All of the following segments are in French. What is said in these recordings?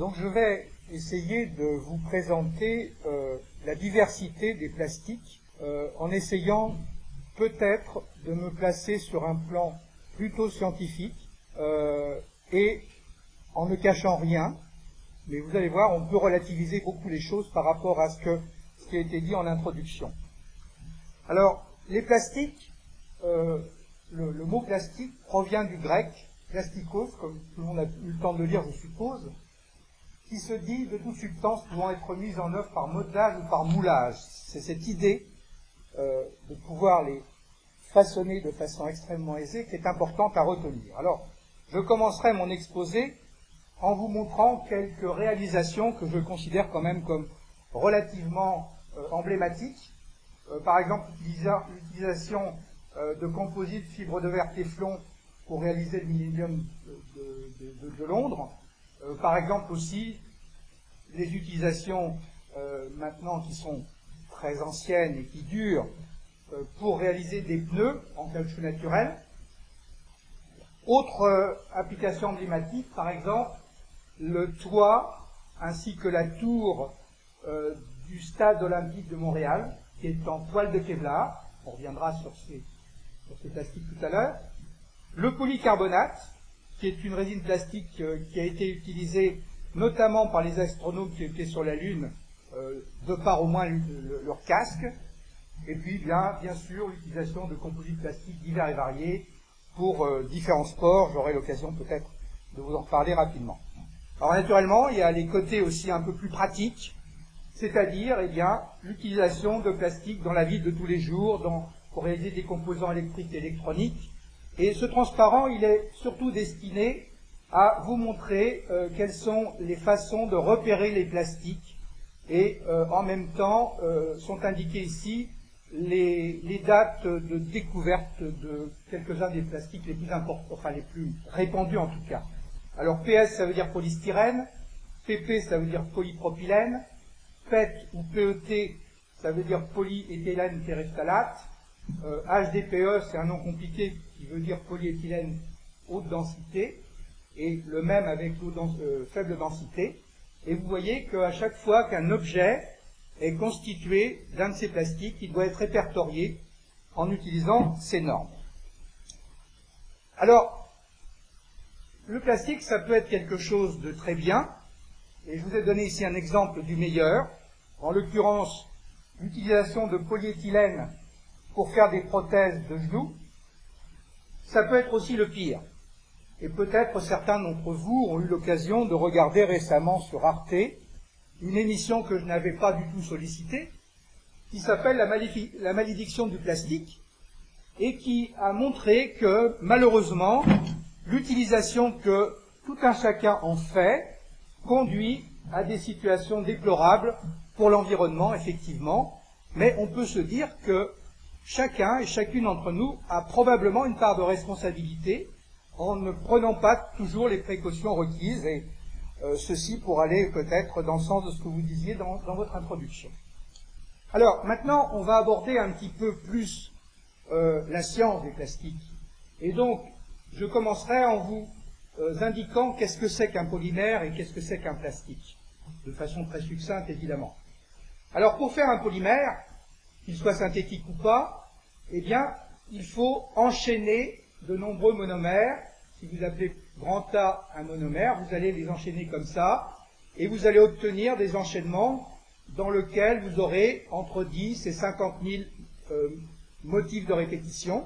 Donc je vais essayer de vous présenter euh, la diversité des plastiques euh, en essayant peut-être de me placer sur un plan plutôt scientifique euh, et en ne cachant rien. Mais vous allez voir, on peut relativiser beaucoup les choses par rapport à ce, qui a été dit en introduction. Alors, les plastiques, le, mot plastique provient du grec plastikos, comme tout le monde a eu le temps de lire, je suppose, qui se dit de toute substance pouvant être mise en œuvre par modelage ou par moulage. C'est cette idée euh, de pouvoir les façonner de façon extrêmement aisée qui est importante à retenir. Alors, je commencerai mon exposé en vous montrant quelques réalisations que je considère quand même comme relativement euh, emblématiques. Euh, par exemple, l'utilisation de composites fibres de verre Teflon pour réaliser le Millennium de Londres, par exemple aussi, les utilisations euh, maintenant qui sont très anciennes et qui durent euh, pour réaliser des pneus en caoutchouc naturel. Autre application emblématique, par exemple, le toit ainsi que la tour du stade olympique de Montréal, qui est en toile de Kevlar. On reviendra sur ces, sur ces plastiques tout à l'heure. Le polycarbonate, qui est une résine plastique euh, qui a été utilisée notamment par les astronomes qui étaient sur la Lune, euh, de par au moins leur casque, et puis bien, bien sûr l'utilisation de composites plastiques divers et variés pour euh, différents sports. J'aurai l'occasion peut-être de vous en reparler rapidement. Alors naturellement, il y a les côtés aussi un peu plus pratiques, c'est-à-dire eh bien l'utilisation de plastique dans la vie de tous les jours, pour réaliser des composants électriques et électroniques, et ce transparent, il est surtout destiné à vous montrer euh, quelles sont les façons de repérer les plastiques. Et euh, en même temps, euh, sont indiquées ici les, dates de découverte de quelques-uns des plastiques les plus importants, enfin les plus répandus en tout cas. Alors PS, ça veut dire polystyrène, PP, ça veut dire polypropylène, PET ou PET, ça veut dire polyéthylène terephthalate, HDPE, c'est un nom compliqué qui veut dire polyéthylène haute densité, et le même avec euh, faible densité. Et vous voyez qu'à chaque fois qu'un objet est constitué d'un de ces plastiques, il doit être répertorié en utilisant ces normes. Alors, le plastique, ça peut être quelque chose de très bien, et je vous ai donné ici un exemple du meilleur, en l'occurrence l'utilisation de polyéthylène pour faire des prothèses de genoux, ça peut être aussi le pire. Et peut-être certains d'entre vous ont eu l'occasion de regarder récemment sur Arte une émission que je n'avais pas du tout sollicitée, qui s'appelle la, la, malédiction du plastique, et qui a montré que malheureusement, l'utilisation que tout un chacun en fait conduit à des situations déplorables pour l'environnement, effectivement, mais on peut se dire que chacun et chacune d'entre nous a probablement une part de responsabilité en ne prenant pas toujours les précautions requises, et euh, ceci pour aller peut-être dans le sens de ce que vous disiez dans, votre introduction. Alors maintenant, on va aborder un petit peu plus euh, la science des plastiques. Et donc, je commencerai en vous euh, indiquant qu'est-ce que c'est qu'un polymère et qu'est-ce que c'est qu'un plastique, de façon très succincte évidemment. Alors pour faire un polymère, qu'il soit synthétique ou pas, eh bien, il faut enchaîner de nombreux monomères. Si vous appelez grand A un monomère, vous allez les enchaîner comme ça, et vous allez obtenir des enchaînements dans lesquels vous aurez entre 10 et 50 000 euh, motifs de répétition.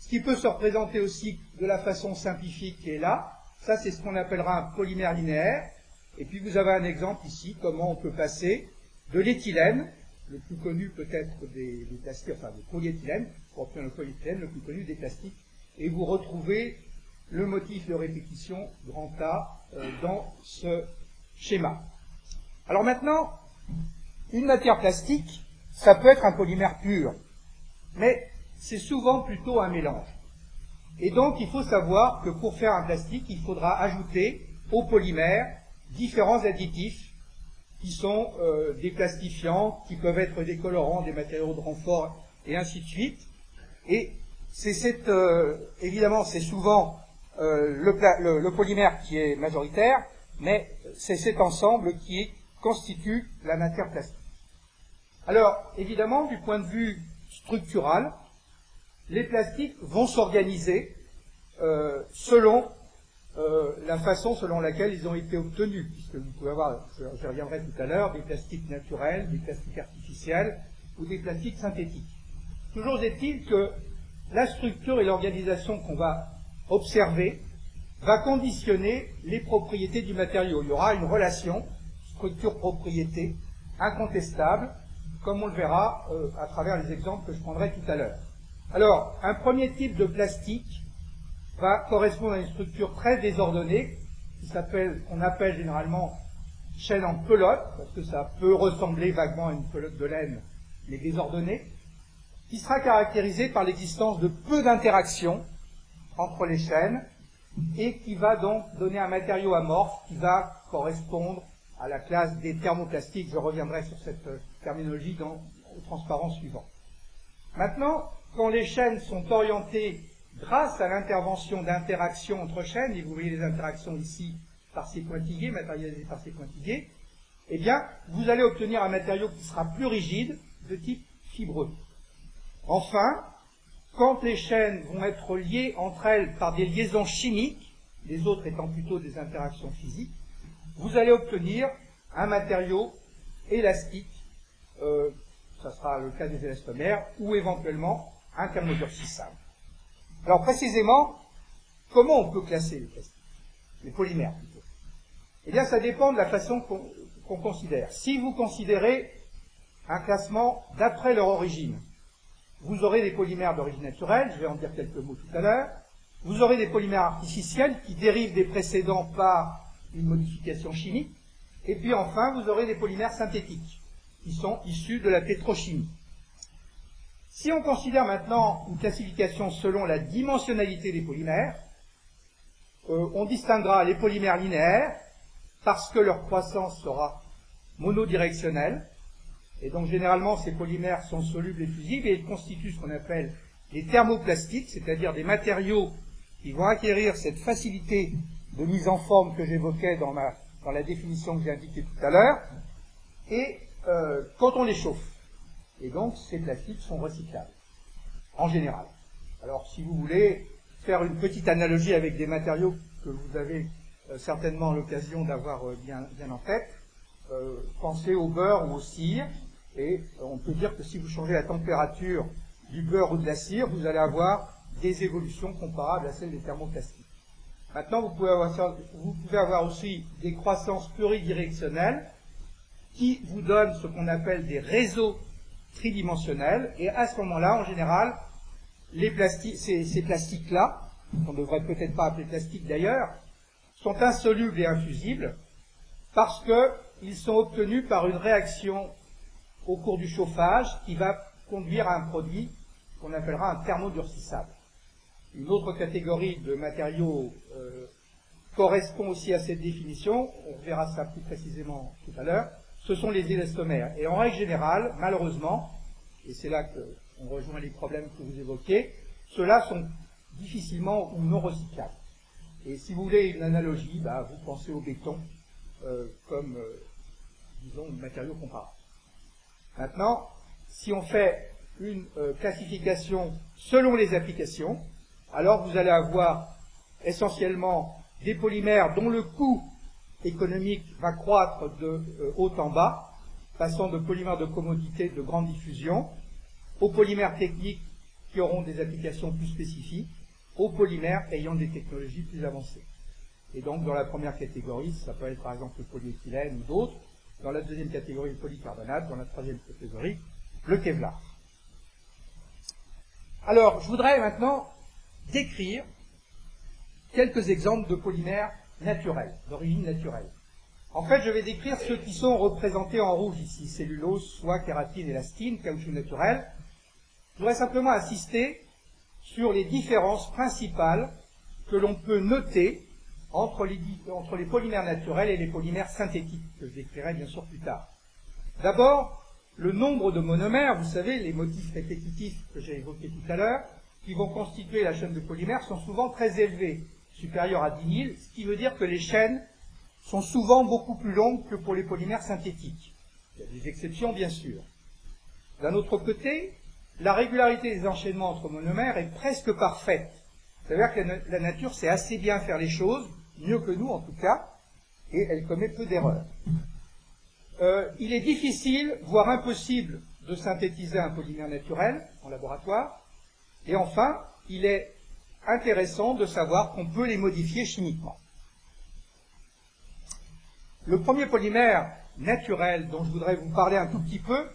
Ce qui peut se représenter aussi de la façon simplifiée qui est là. Ça, c'est ce qu'on appellera un polymère linéaire. Et puis vous avez un exemple ici, comment on peut passer de l'éthylène le plus connu peut-être des, plastiques, enfin le polyéthylène, pour obtenir le polyéthylène, le plus connu des plastiques, et vous retrouvez le motif de répétition grand A euh, dans ce schéma. Alors maintenant, une matière plastique, ça peut être un polymère pur, mais c'est souvent plutôt un mélange. Et donc il faut savoir que pour faire un plastique, il faudra ajouter au polymère différents additifs qui sont euh, des plastifiants, qui peuvent être des colorants, des matériaux de renfort, et ainsi de suite. Et c'est euh, évidemment, c'est souvent euh, le, polymère qui est majoritaire, mais c'est cet ensemble qui constitue la matière plastique. Alors, évidemment, du point de vue structural, les plastiques vont s'organiser euh, selon euh, la façon selon laquelle ils ont été obtenus, puisque vous pouvez avoir, je, reviendrai tout à l'heure, des plastiques naturels, des plastiques artificiels ou des plastiques synthétiques. Toujours est-il que la structure et l'organisation qu'on va observer va conditionner les propriétés du matériau. Il y aura une relation structure-propriété incontestable, comme on le verra euh, à travers les exemples que je prendrai tout à l'heure. Alors, un premier type de plastique va correspondre à une structure très désordonnée, qu'on appelle généralement chaîne en pelote, parce que ça peut ressembler vaguement à une pelote de laine, mais désordonnée, qui sera caractérisée par l'existence de peu d'interactions entre les chaînes, et qui va donc donner un matériau amorphe qui va correspondre à la classe des thermoplastiques. Je reviendrai sur cette euh, terminologie dans, au transparent suivant. Maintenant, quand les chaînes sont orientées grâce à l'intervention d'interactions entre chaînes, et vous voyez les interactions ici par ces pointillés, matérialisées par ces pointillés, eh bien, vous allez obtenir un matériau qui sera plus rigide, de type fibreux. Enfin, quand les chaînes vont être liées entre elles par des liaisons chimiques, les autres étant plutôt des interactions physiques, vous allez obtenir un matériau élastique, euh, ça sera le cas des élastomères, ou éventuellement un thermodurcissable. Alors précisément, comment on peut classer les plastiques Les polymères plutôt. Eh bien, ça dépend de la façon qu'on considère. Si vous considérez un classement d'après leur origine, vous aurez des polymères d'origine naturelle, je vais en dire quelques mots tout à l'heure, vous aurez des polymères artificiels qui dérivent des précédents par une modification chimique, et puis enfin, vous aurez des polymères synthétiques, qui sont issus de la pétrochimie. Si on considère maintenant une classification selon la dimensionnalité des polymères, euh, on distinguera les polymères linéaires parce que leur croissance sera monodirectionnelle, et donc généralement ces polymères sont solubles et fusibles et ils constituent ce qu'on appelle les thermoplastiques, c'est-à-dire des matériaux qui vont acquérir cette facilité de mise en forme que j'évoquais dans, la définition que j'ai indiquée tout à l'heure, et euh, quand on les chauffe. Et donc, ces plastiques sont recyclables, en général. Alors, si vous voulez faire une petite analogie avec des matériaux que vous avez euh, certainement l'occasion d'avoir euh, bien, en tête, pensez au beurre ou au cire, et on peut dire que si vous changez la température du beurre ou de la cire, vous allez avoir des évolutions comparables à celles des thermoplastiques. Maintenant, vous pouvez avoir, vous pouvez avoir aussi des croissances pluridirectionnelles qui vous donnent ce qu'on appelle des réseaux tridimensionnel, et à ce moment-là, en général, les plastiques, ces, plastiques-là, qu'on ne devrait peut-être pas appeler plastiques d'ailleurs, sont insolubles et infusibles parce qu'ils sont obtenus par une réaction au cours du chauffage qui va conduire à un produit qu'on appellera un thermodurcissable. Une autre catégorie de matériaux euh, correspond aussi à cette définition, on verra ça plus précisément tout à l'heure, ce sont les élastomères. Et en règle générale, malheureusement, et c'est là qu'on rejoint les problèmes que vous évoquez, ceux-là sont difficilement ou non recyclables. Et si vous voulez une analogie, bah, vous pensez au béton euh, comme, euh, disons, matériau comparable. Maintenant, si on fait une euh, classification selon les applications, alors vous allez avoir essentiellement des polymères dont le coût économique va croître de euh, haut en bas, passant de polymères de commodité de grande diffusion aux polymères techniques qui auront des applications plus spécifiques, aux polymères ayant des technologies plus avancées. Et donc, dans la première catégorie, ça peut être par exemple le polyéthylène ou d'autres. Dans la deuxième catégorie, le polycarbonate. Dans la troisième catégorie, le Kevlar. Alors, je voudrais maintenant décrire quelques exemples de polymères naturels, d'origine naturelle. En fait, je vais décrire ceux qui sont représentés en rouge ici, cellulose, soie, kératine, élastine, caoutchouc naturel. Je voudrais simplement insister sur les différences principales que l'on peut noter entre les, polymères naturels et les polymères synthétiques, que je décrirai bien sûr plus tard. D'abord, le nombre de monomères, vous savez, les motifs répétitifs que j'ai évoqués tout à l'heure, qui vont constituer la chaîne de polymères, sont souvent très élevés supérieur à 10 000, ce qui veut dire que les chaînes sont souvent beaucoup plus longues que pour les polymères synthétiques. Il y a des exceptions, bien sûr. D'un autre côté, la régularité des enchaînements entre monomères est presque parfaite. C'est-à-dire que la nature sait assez bien faire les choses, mieux que nous en tout cas, et elle commet peu d'erreurs. Euh, il est difficile, voire impossible, de synthétiser un polymère naturel en laboratoire. Et enfin, il est intéressant de savoir qu'on peut les modifier chimiquement. Le premier polymère naturel dont je voudrais vous parler un tout petit peu,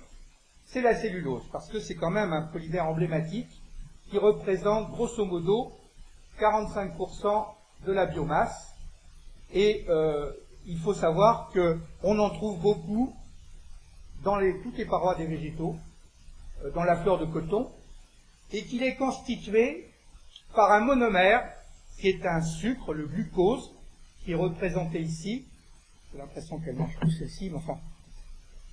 c'est la cellulose, parce que c'est quand même un polymère emblématique qui représente grosso modo 45% de la biomasse. Et euh, il faut savoir qu'on en trouve beaucoup dans toutes les parois des végétaux, euh, dans la fleur de coton, et qu'il est constitué par un monomère qui est un sucre, le glucose, qui est représenté ici. J'ai l'impression qu'elle marche plus celle-ci, mais enfin,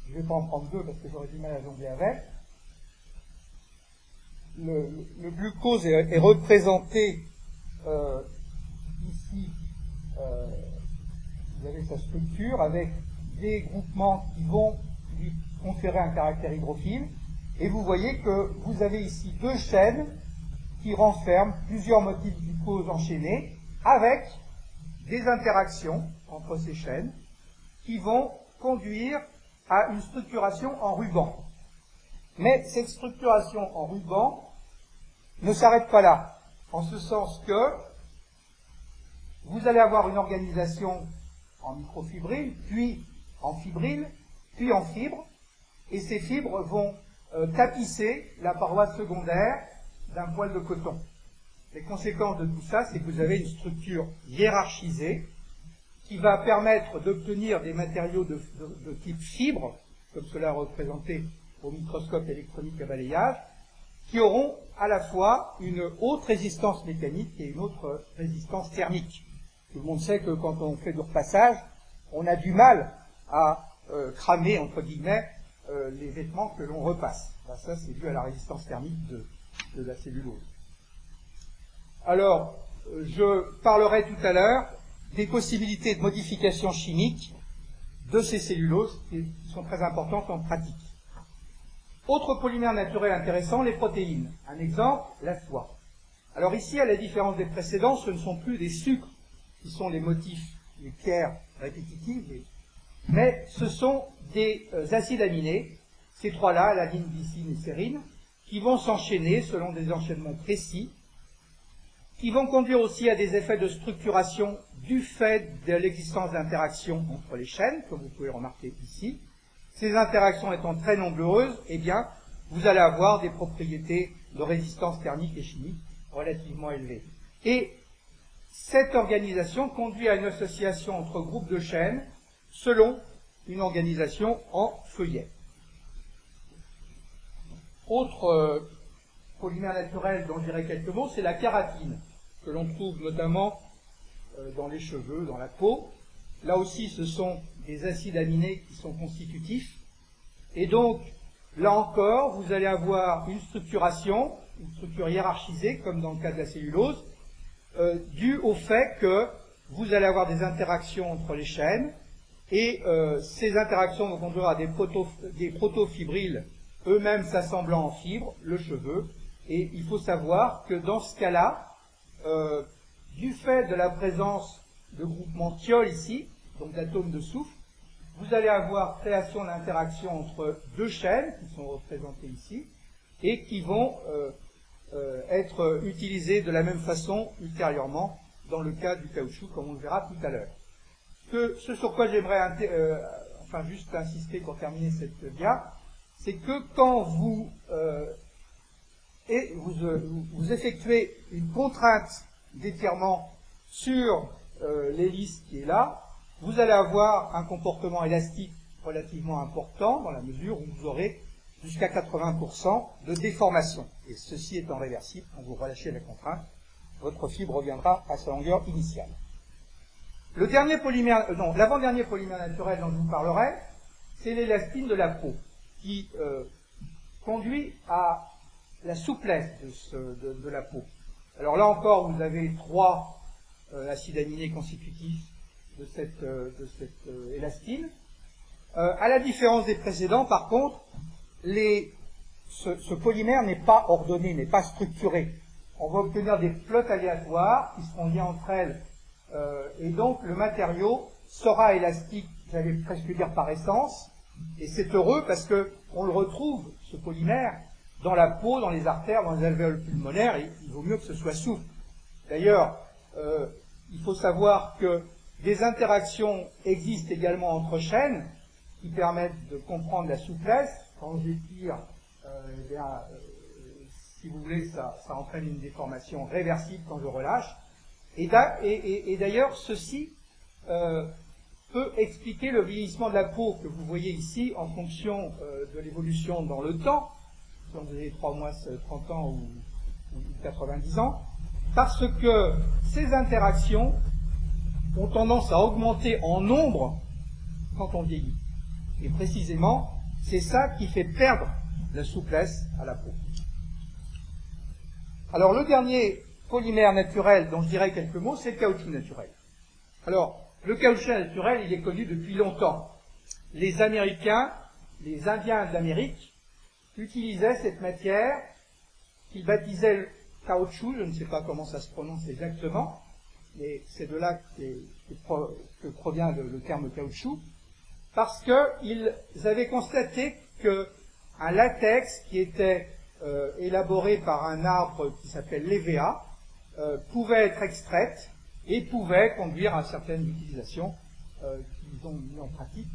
je ne vais pas en prendre deux parce que j'aurais du mal à jongler avec. Le, glucose est, représenté euh, ici, vous avez sa structure avec des groupements qui vont lui conférer un caractère hydrophile. Et vous voyez que vous avez ici deux chaînes qui renferment plusieurs motifs glucose enchaînés avec des interactions entre ces chaînes qui vont conduire à une structuration en ruban. Mais cette structuration en ruban ne s'arrête pas là, en ce sens que vous allez avoir une organisation en microfibrilles, puis en fibrilles, puis en fibres, et ces fibres vont euh, tapisser la paroi secondaire d'un poil de coton. Les conséquences de tout ça, c'est que vous avez une structure hiérarchisée qui va permettre d'obtenir des matériaux de, type fibre, comme cela représenté au microscope électronique à balayage, qui auront à la fois une haute résistance mécanique et une autre résistance thermique. Tout le monde sait que quand on fait du repassage, on a du mal à euh, cramer, entre guillemets, euh, les vêtements que l'on repasse. ça, c'est dû à la résistance thermique de, de la cellulose. Alors, je parlerai tout à l'heure des possibilités de modification chimique de ces celluloses qui sont très importantes en pratique. Autre polymère naturel intéressant, les protéines. Un exemple, la soie. Alors ici, à la différence des précédents, ce ne sont plus des sucres qui sont les motifs, les pierres répétitives, mais ce sont des euh, acides aminés, ces trois-là, alanine, glycine et sérine, qui vont s'enchaîner selon des enchaînements précis, qui vont conduire aussi à des effets de structuration du fait de l'existence d'interactions entre les chaînes, comme vous pouvez remarquer ici. Ces interactions étant très nombreuses, eh bien, vous allez avoir des propriétés de résistance thermique et chimique relativement élevées. Et cette organisation conduit à une association entre groupes de chaînes selon une organisation en feuillet. Autre euh, polymère naturel dont je dirais quelques mots, c'est la kératine, que l'on trouve notamment euh, dans les cheveux, dans la peau. Là aussi, ce sont des acides aminés qui sont constitutifs. Et donc, là encore, vous allez avoir une structuration, une structure hiérarchisée, comme dans le cas de la cellulose, euh, due au fait que vous allez avoir des interactions entre les chaînes, et ces interactions vont conduire à des, proto, des protofibrilles eux-mêmes s'assemblant en fibres, le cheveu. Et il faut savoir que dans ce cas-là, euh, du fait de la présence de groupements thiol ici, donc d'atomes de soufre, vous allez avoir création d'interaction entre deux chaînes qui sont représentées ici et qui vont euh, euh, être utilisées de la même façon ultérieurement dans le cas du caoutchouc, comme on le verra tout à l'heure. Ce, sur quoi j'aimerais enfin juste insister pour terminer cette dia, c'est que quand vous, euh, euh, vous, effectuez une contrainte d'étirement sur euh, l'hélice qui est là, vous allez avoir un comportement élastique relativement important dans la mesure où vous aurez jusqu'à 80% de déformation. Et ceci étant réversible, quand vous relâchez la contrainte, votre fibre reviendra à sa longueur initiale. Le dernier polymère, non, l'avant-dernier polymère naturel dont je vous parlerai, c'est l'élastine de la peau qui euh, conduit à la souplesse de, la peau. Alors là encore, vous avez trois euh, acides aminés constitutifs de cette, élastine. à la différence des précédents, par contre, ce, polymère n'est pas ordonné, n'est pas structuré. On va obtenir des flottes aléatoires qui seront liées entre elles, et donc le matériau sera élastique, j'allais presque dire par essence, et c'est heureux parce que on le retrouve, ce polymère, dans la peau, dans les artères, dans les alvéoles pulmonaires, et il vaut mieux que ce soit souple. D'ailleurs, euh, il faut savoir que des interactions existent également entre chaînes qui permettent de comprendre la souplesse. Quand j'étire, euh, eh bien, euh, si vous voulez, ça, entraîne une déformation réversible quand je relâche. Et d'ailleurs, ceci peut expliquer le vieillissement de la peau que vous voyez ici en fonction de l'évolution dans le temps si on faisait 3 mois, 30 ans ou, 90 ans, parce que ces interactions ont tendance à augmenter en nombre quand on vieillit. Et précisément, c'est ça qui fait perdre la souplesse à la peau. Alors le dernier polymère naturel dont je dirais quelques mots, c'est le caoutchouc naturel. Alors, le caoutchouc naturel, il est connu depuis longtemps. Les Américains, les Indiens d'Amérique, utilisait cette matière qu'il baptisait le caoutchouc, je ne sais pas comment ça se prononce exactement, mais c'est de là que, provient le, terme caoutchouc, parce qu'ils avaient constaté qu'un latex qui était euh, élaboré par un arbre qui s'appelle l'EVA euh, pouvait être extraite et pouvait conduire à certaines utilisations euh, qu'ils ont mis en pratique,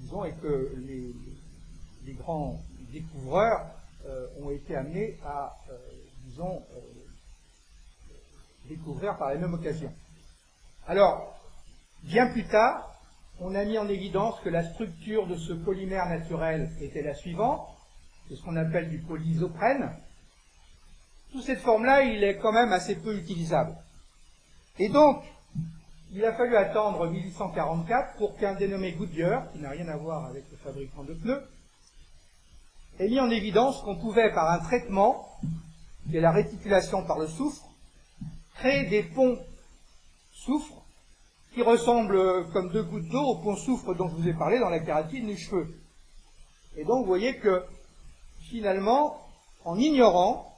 disons, et que les grands découvreurs ont été amenés à, disons, découvrir par la même occasion. Alors, bien plus tard, on a mis en évidence que la structure de ce polymère naturel était la suivante, c'est ce qu'on appelle du polyisoprène. Sous cette forme-là, il est quand même assez peu utilisable. Et donc, il a fallu attendre 1844 pour qu'un dénommé Goodyear, qui n'a rien à voir avec le fabricant de pneus, ait mis en évidence qu'on pouvait, par un traitement, qui est la réticulation par le soufre, créer des ponts soufre qui ressemblent comme deux gouttes d'eau au pont soufre dont je vous ai parlé dans la kératine des cheveux. Et donc vous voyez que finalement, en ignorant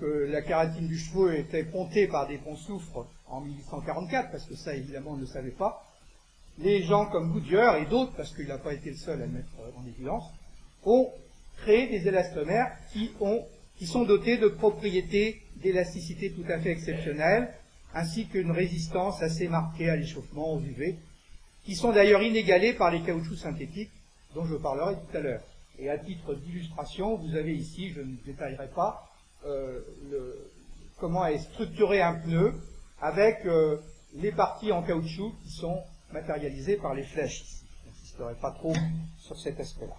que la kératine du cheveu était pontée par des ponts soufre en 1844, parce que ça évidemment on ne le savait pas, les gens comme Goodyear et d'autres, parce qu'il n'a pas été le seul à le mettre en évidence, ont créer des élastomères qui, ont, qui sont dotés de propriétés d'élasticité tout à fait exceptionnelles, ainsi qu'une résistance assez marquée à l'échauffement, aux UV, qui sont d'ailleurs inégalées par les caoutchoucs synthétiques, dont je parlerai tout à l'heure. Et à titre d'illustration, vous avez ici, je ne détaillerai pas, euh, comment est structuré un pneu avec euh, les parties en caoutchouc qui sont matérialisées par les flèches. Je n'insisterai pas trop sur cet aspect-là.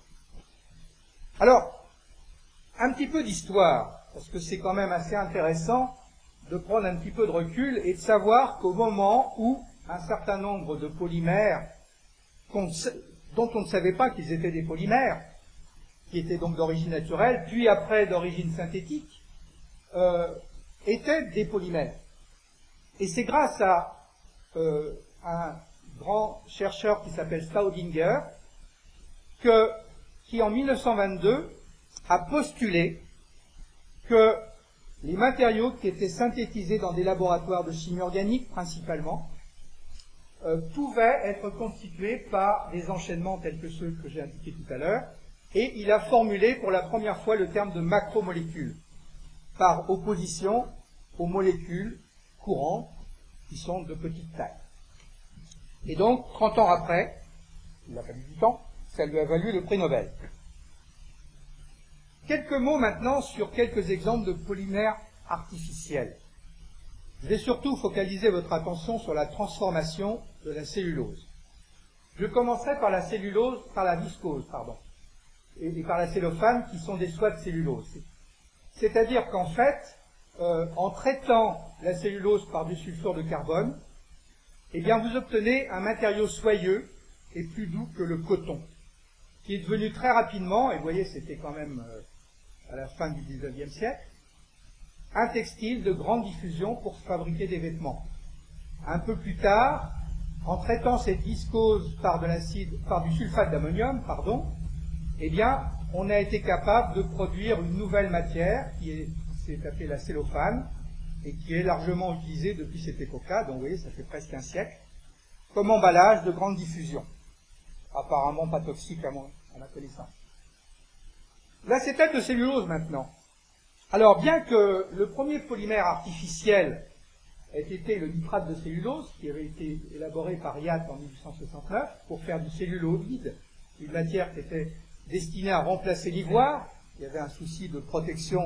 Alors, un petit peu d'histoire, parce que c'est quand même assez intéressant de prendre un petit peu de recul et de savoir qu'au moment où un certain nombre de polymères, dont on ne savait pas qu'ils étaient des polymères, qui étaient donc d'origine naturelle, puis après d'origine synthétique, euh, étaient des polymères. Et c'est grâce à euh, un grand chercheur qui s'appelle Staudinger que qui en 1922 a postulé que les matériaux qui étaient synthétisés dans des laboratoires de chimie organique principalement euh, pouvaient être constitués par des enchaînements tels que ceux que j'ai indiqués tout à l'heure, et il a formulé pour la première fois le terme de macromolécules, par opposition aux molécules courantes qui sont de petite taille. Et donc, 30 ans après, il a fallu du temps, ça lui a valu le prix Nobel. Quelques mots maintenant sur quelques exemples de polymères artificiels. Je vais surtout focaliser votre attention sur la transformation de la cellulose. Je commencerai par la cellulose, par la viscose, pardon, et, par la cellophane qui sont des soies de cellulose. C'est-à-dire qu'en fait, euh, en traitant la cellulose par du sulfure de carbone, eh bien vous obtenez un matériau soyeux et plus doux que le coton qui est devenu très rapidement, et vous voyez, c'était quand même euh, à la fin du XIXe siècle, un textile de grande diffusion pour fabriquer des vêtements. Un peu plus tard, en traitant cette viscose par de l'acide, par du sulfate d'ammonium, pardon, eh bien, on a été capable de produire une nouvelle matière qui est, s'est appelée la cellophane et qui est largement utilisée depuis cette époque-là, donc vous voyez, ça fait presque un siècle, comme emballage de grande diffusion. Apparemment pas toxique à, à ma connaissance. L'acétate de cellulose maintenant. Alors, bien que le premier polymère artificiel ait été le nitrate de cellulose, qui avait été élaboré par Yatt en 1869 pour faire du celluloïde, une matière qui était destinée à remplacer l'ivoire. Il y avait un souci de protection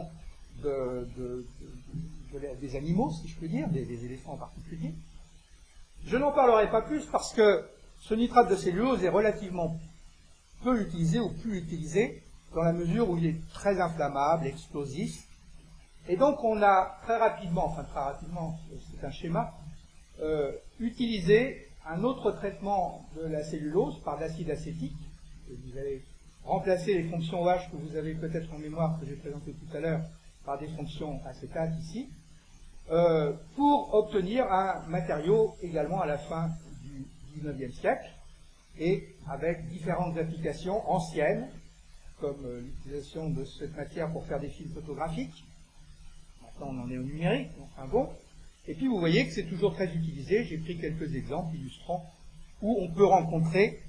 des animaux, si je peux dire, des, des éléphants en particulier. Je n'en parlerai pas plus parce que ce nitrate de cellulose est relativement peu utilisé ou plus utilisé dans la mesure où il est très inflammable, explosif. Et donc on a très rapidement, enfin très rapidement, c'est un schéma, euh, utilisé un autre traitement de la cellulose par l'acide acétique. vous allez remplacer les fonctions OH que vous avez peut-être en mémoire, que j'ai présentées tout à l'heure, par des fonctions acétates ici, euh, pour obtenir un matériau également à la fin du XIXe siècle, et avec différentes applications anciennes, comme euh, l'utilisation de cette matière pour faire des films photographiques. Maintenant, on en est au numérique, enfin bon. Et puis, vous voyez que c'est toujours très utilisé. J'ai pris quelques exemples illustrant où on peut rencontrer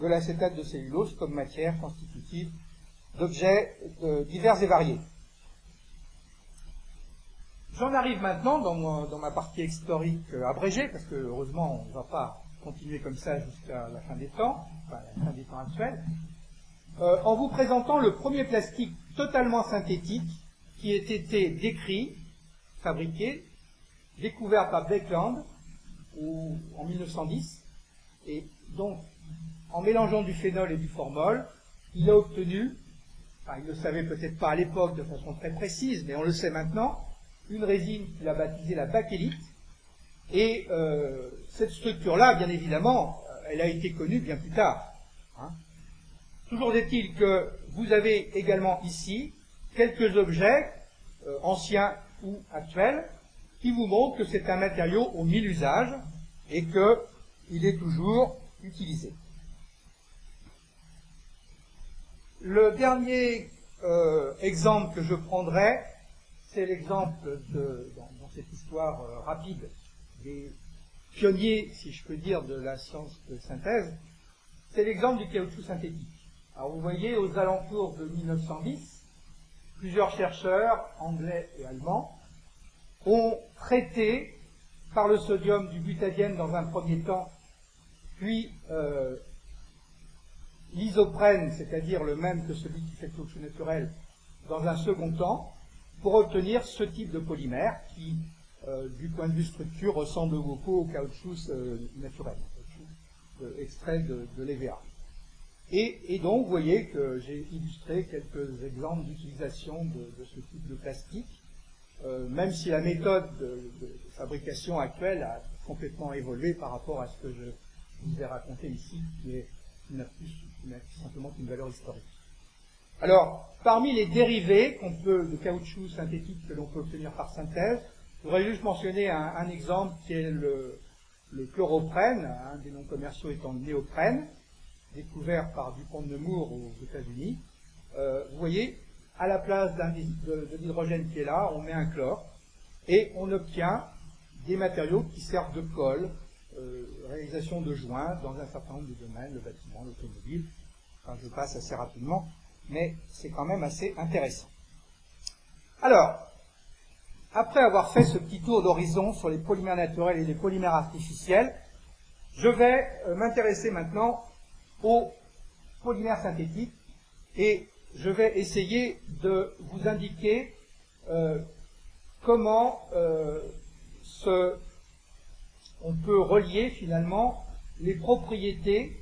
de l'acétate de cellulose comme matière constitutive d'objets divers et variés. J'en arrive maintenant dans, dans, ma partie historique euh, abrégée, parce que heureusement on ne va pas continuer comme ça jusqu'à la fin des temps, enfin la fin des temps actuels. Euh, en vous présentant le premier plastique totalement synthétique qui ait été décrit, fabriqué, découvert par Beckland en 1910. Et donc, en mélangeant du phénol et du formol, il a obtenu, il ne le savait peut-être pas à l'époque de façon très précise, mais on le sait maintenant, une résine qu'il a baptisée la bakélite. Et euh, cette structure-là, bien évidemment, elle a été connue bien plus tard. Toujours est-il que vous avez également ici quelques objets, euh, anciens ou actuels, qui vous montrent que c'est un matériau aux mille usages et qu'il est toujours utilisé. Le dernier euh, exemple que je prendrai, c'est l'exemple de, dans, cette histoire euh, rapide des pionniers, si je peux dire, de la science de synthèse, c'est l'exemple du caoutchouc synthétique. Alors vous voyez, aux alentours de 1910, plusieurs chercheurs, anglais et allemands, ont traité par le sodium du butadiène dans un premier temps, puis euh, l'isoprène, c'est-à-dire le même que celui qui fait caoutchouc naturel, dans un second temps, pour obtenir ce type de polymère qui, euh, du point de vue structure, ressemble beaucoup au caoutchouc euh, naturel, extrait de l'EVA. Et, donc, vous voyez que j'ai illustré quelques exemples d'utilisation de, ce type de plastique, euh, même si la méthode de, fabrication actuelle a complètement évolué par rapport à ce que je vous ai raconté ici, qui, est, n'a plus, simplement qu'une valeur historique. Alors, parmi les dérivés qu'on peut, de caoutchouc synthétique que l'on peut obtenir par synthèse, je voudrais juste mentionner un, exemple qui est le, le chloroprène, un des noms commerciaux étant le néoprène découvert par Dupont de Nemours aux États-Unis, euh, vous voyez, à la place de, l'hydrogène qui est là, on met un chlore et on obtient des matériaux qui servent de colle, euh, réalisation de joints dans un certain nombre de domaines, le bâtiment, l'automobile. Je passe assez rapidement, mais c'est quand même assez intéressant. Alors, après avoir fait ce petit tour d'horizon sur les polymères naturels et les polymères artificiels, je vais euh, m'intéresser maintenant aux polymères synthétiques et je vais essayer de vous indiquer euh, comment euh, on peut relier finalement les propriétés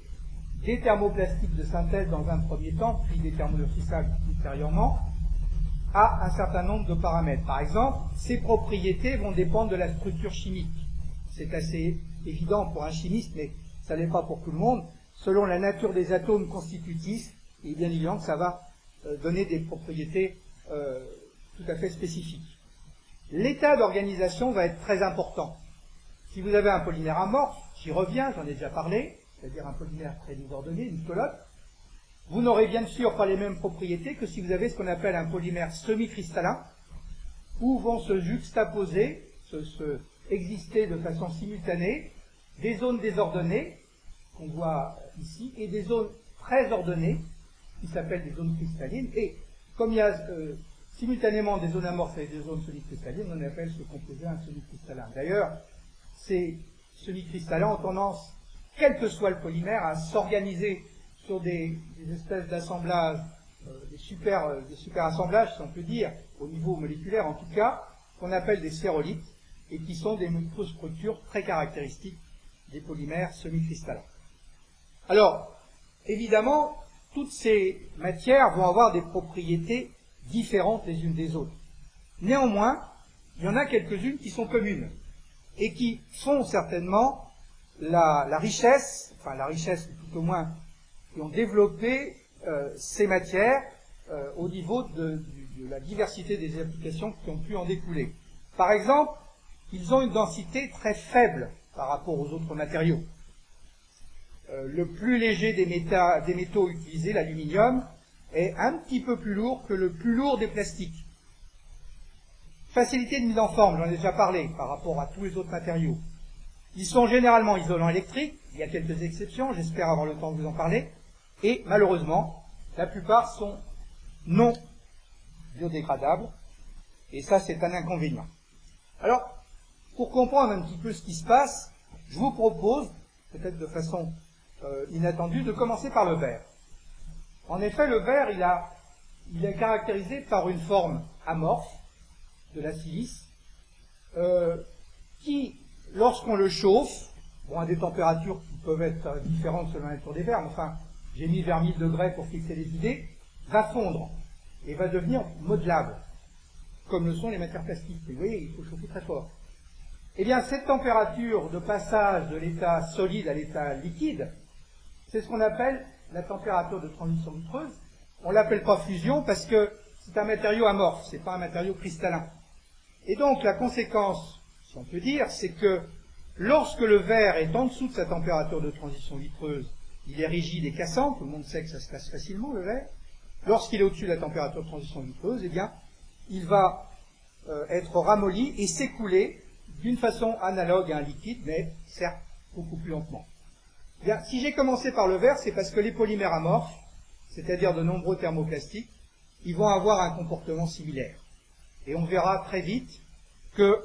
des thermoplastiques de synthèse dans un premier temps, puis des thermodurcissables ultérieurement, à un certain nombre de paramètres. Par exemple, ces propriétés vont dépendre de la structure chimique. C'est assez évident pour un chimiste, mais ça n'est pas pour tout le monde selon la nature des atomes constitutifs, et bien évidemment que ça va euh, donner des propriétés euh, tout à fait spécifiques. L'état d'organisation va être très important. Si vous avez un polymère amorphe, j'y reviens, j'en ai déjà parlé, c'est-à-dire un polymère très désordonné, une colotte, vous n'aurez bien sûr pas les mêmes propriétés que si vous avez ce qu'on appelle un polymère semi-cristallin, où vont se juxtaposer, se, exister de façon simultanée, des zones désordonnées, qu'on voit ici, et des zones très ordonnées, qui s'appellent des zones cristallines, et comme il y a euh, simultanément des zones amorphes et des zones semi-cristallines, on appelle ce composé un semi-cristallin. D'ailleurs, ces semi-cristallins ont tendance, quel que soit le polymère, à s'organiser sur des, espèces d'assemblages, euh, des, super, euh, des super assemblages, si on peut dire, au niveau moléculaire en tout cas, qu'on appelle des sphérolites, et qui sont des microstructures très caractéristiques des polymères semi-cristallins. Alors, évidemment, toutes ces matières vont avoir des propriétés différentes les unes des autres. Néanmoins, il y en a quelques-unes qui sont communes et qui font certainement la, richesse, enfin la richesse tout au moins qui ont développé euh, ces matières euh, au niveau de, la diversité des applications qui ont pu en découler. Par exemple, ils ont une densité très faible par rapport aux autres matériaux. Euh, le plus léger des, des métaux utilisés, l'aluminium, est un petit peu plus lourd que le plus lourd des plastiques. Facilité de mise en forme, j'en ai déjà parlé par rapport à tous les autres matériaux. Ils sont généralement isolants électriques, il y a quelques exceptions, j'espère avoir le temps de vous en parler. Et malheureusement, la plupart sont non biodégradables. Et ça, c'est un inconvénient. Alors, pour comprendre un petit peu ce qui se passe, je vous propose, peut-être de façon euh, inattendue, de commencer par le verre. En effet, le verre, il, a, il est caractérisé par une forme amorphe de la silice, euh, qui, lorsqu'on le chauffe, bon, à des températures qui peuvent être différentes selon la nature des verres, enfin, j'ai mis vers 1000 degrés pour fixer les idées, va fondre et va devenir modelable, comme le sont les matières plastiques. vous voyez, il faut chauffer très fort. Eh bien, cette température de passage de l'état solide à l'état liquide, c'est ce qu'on appelle la température de transition vitreuse. On l'appelle pas fusion parce que c'est un matériau amorphe, c'est pas un matériau cristallin. Et donc, la conséquence, si on peut dire, c'est que lorsque le verre est en dessous de sa température de transition vitreuse, il est rigide et cassant, tout le monde sait que ça se casse facilement, le verre. Lorsqu'il est au-dessus de la température de transition vitreuse, eh bien, il va euh, être ramolli et s'écouler d'une façon analogue à un liquide, mais certes beaucoup plus lentement. Bien, si j'ai commencé par le verre, c'est parce que les polymères amorphes, c'est-à-dire de nombreux thermoplastiques, ils vont avoir un comportement similaire. Et on verra très vite que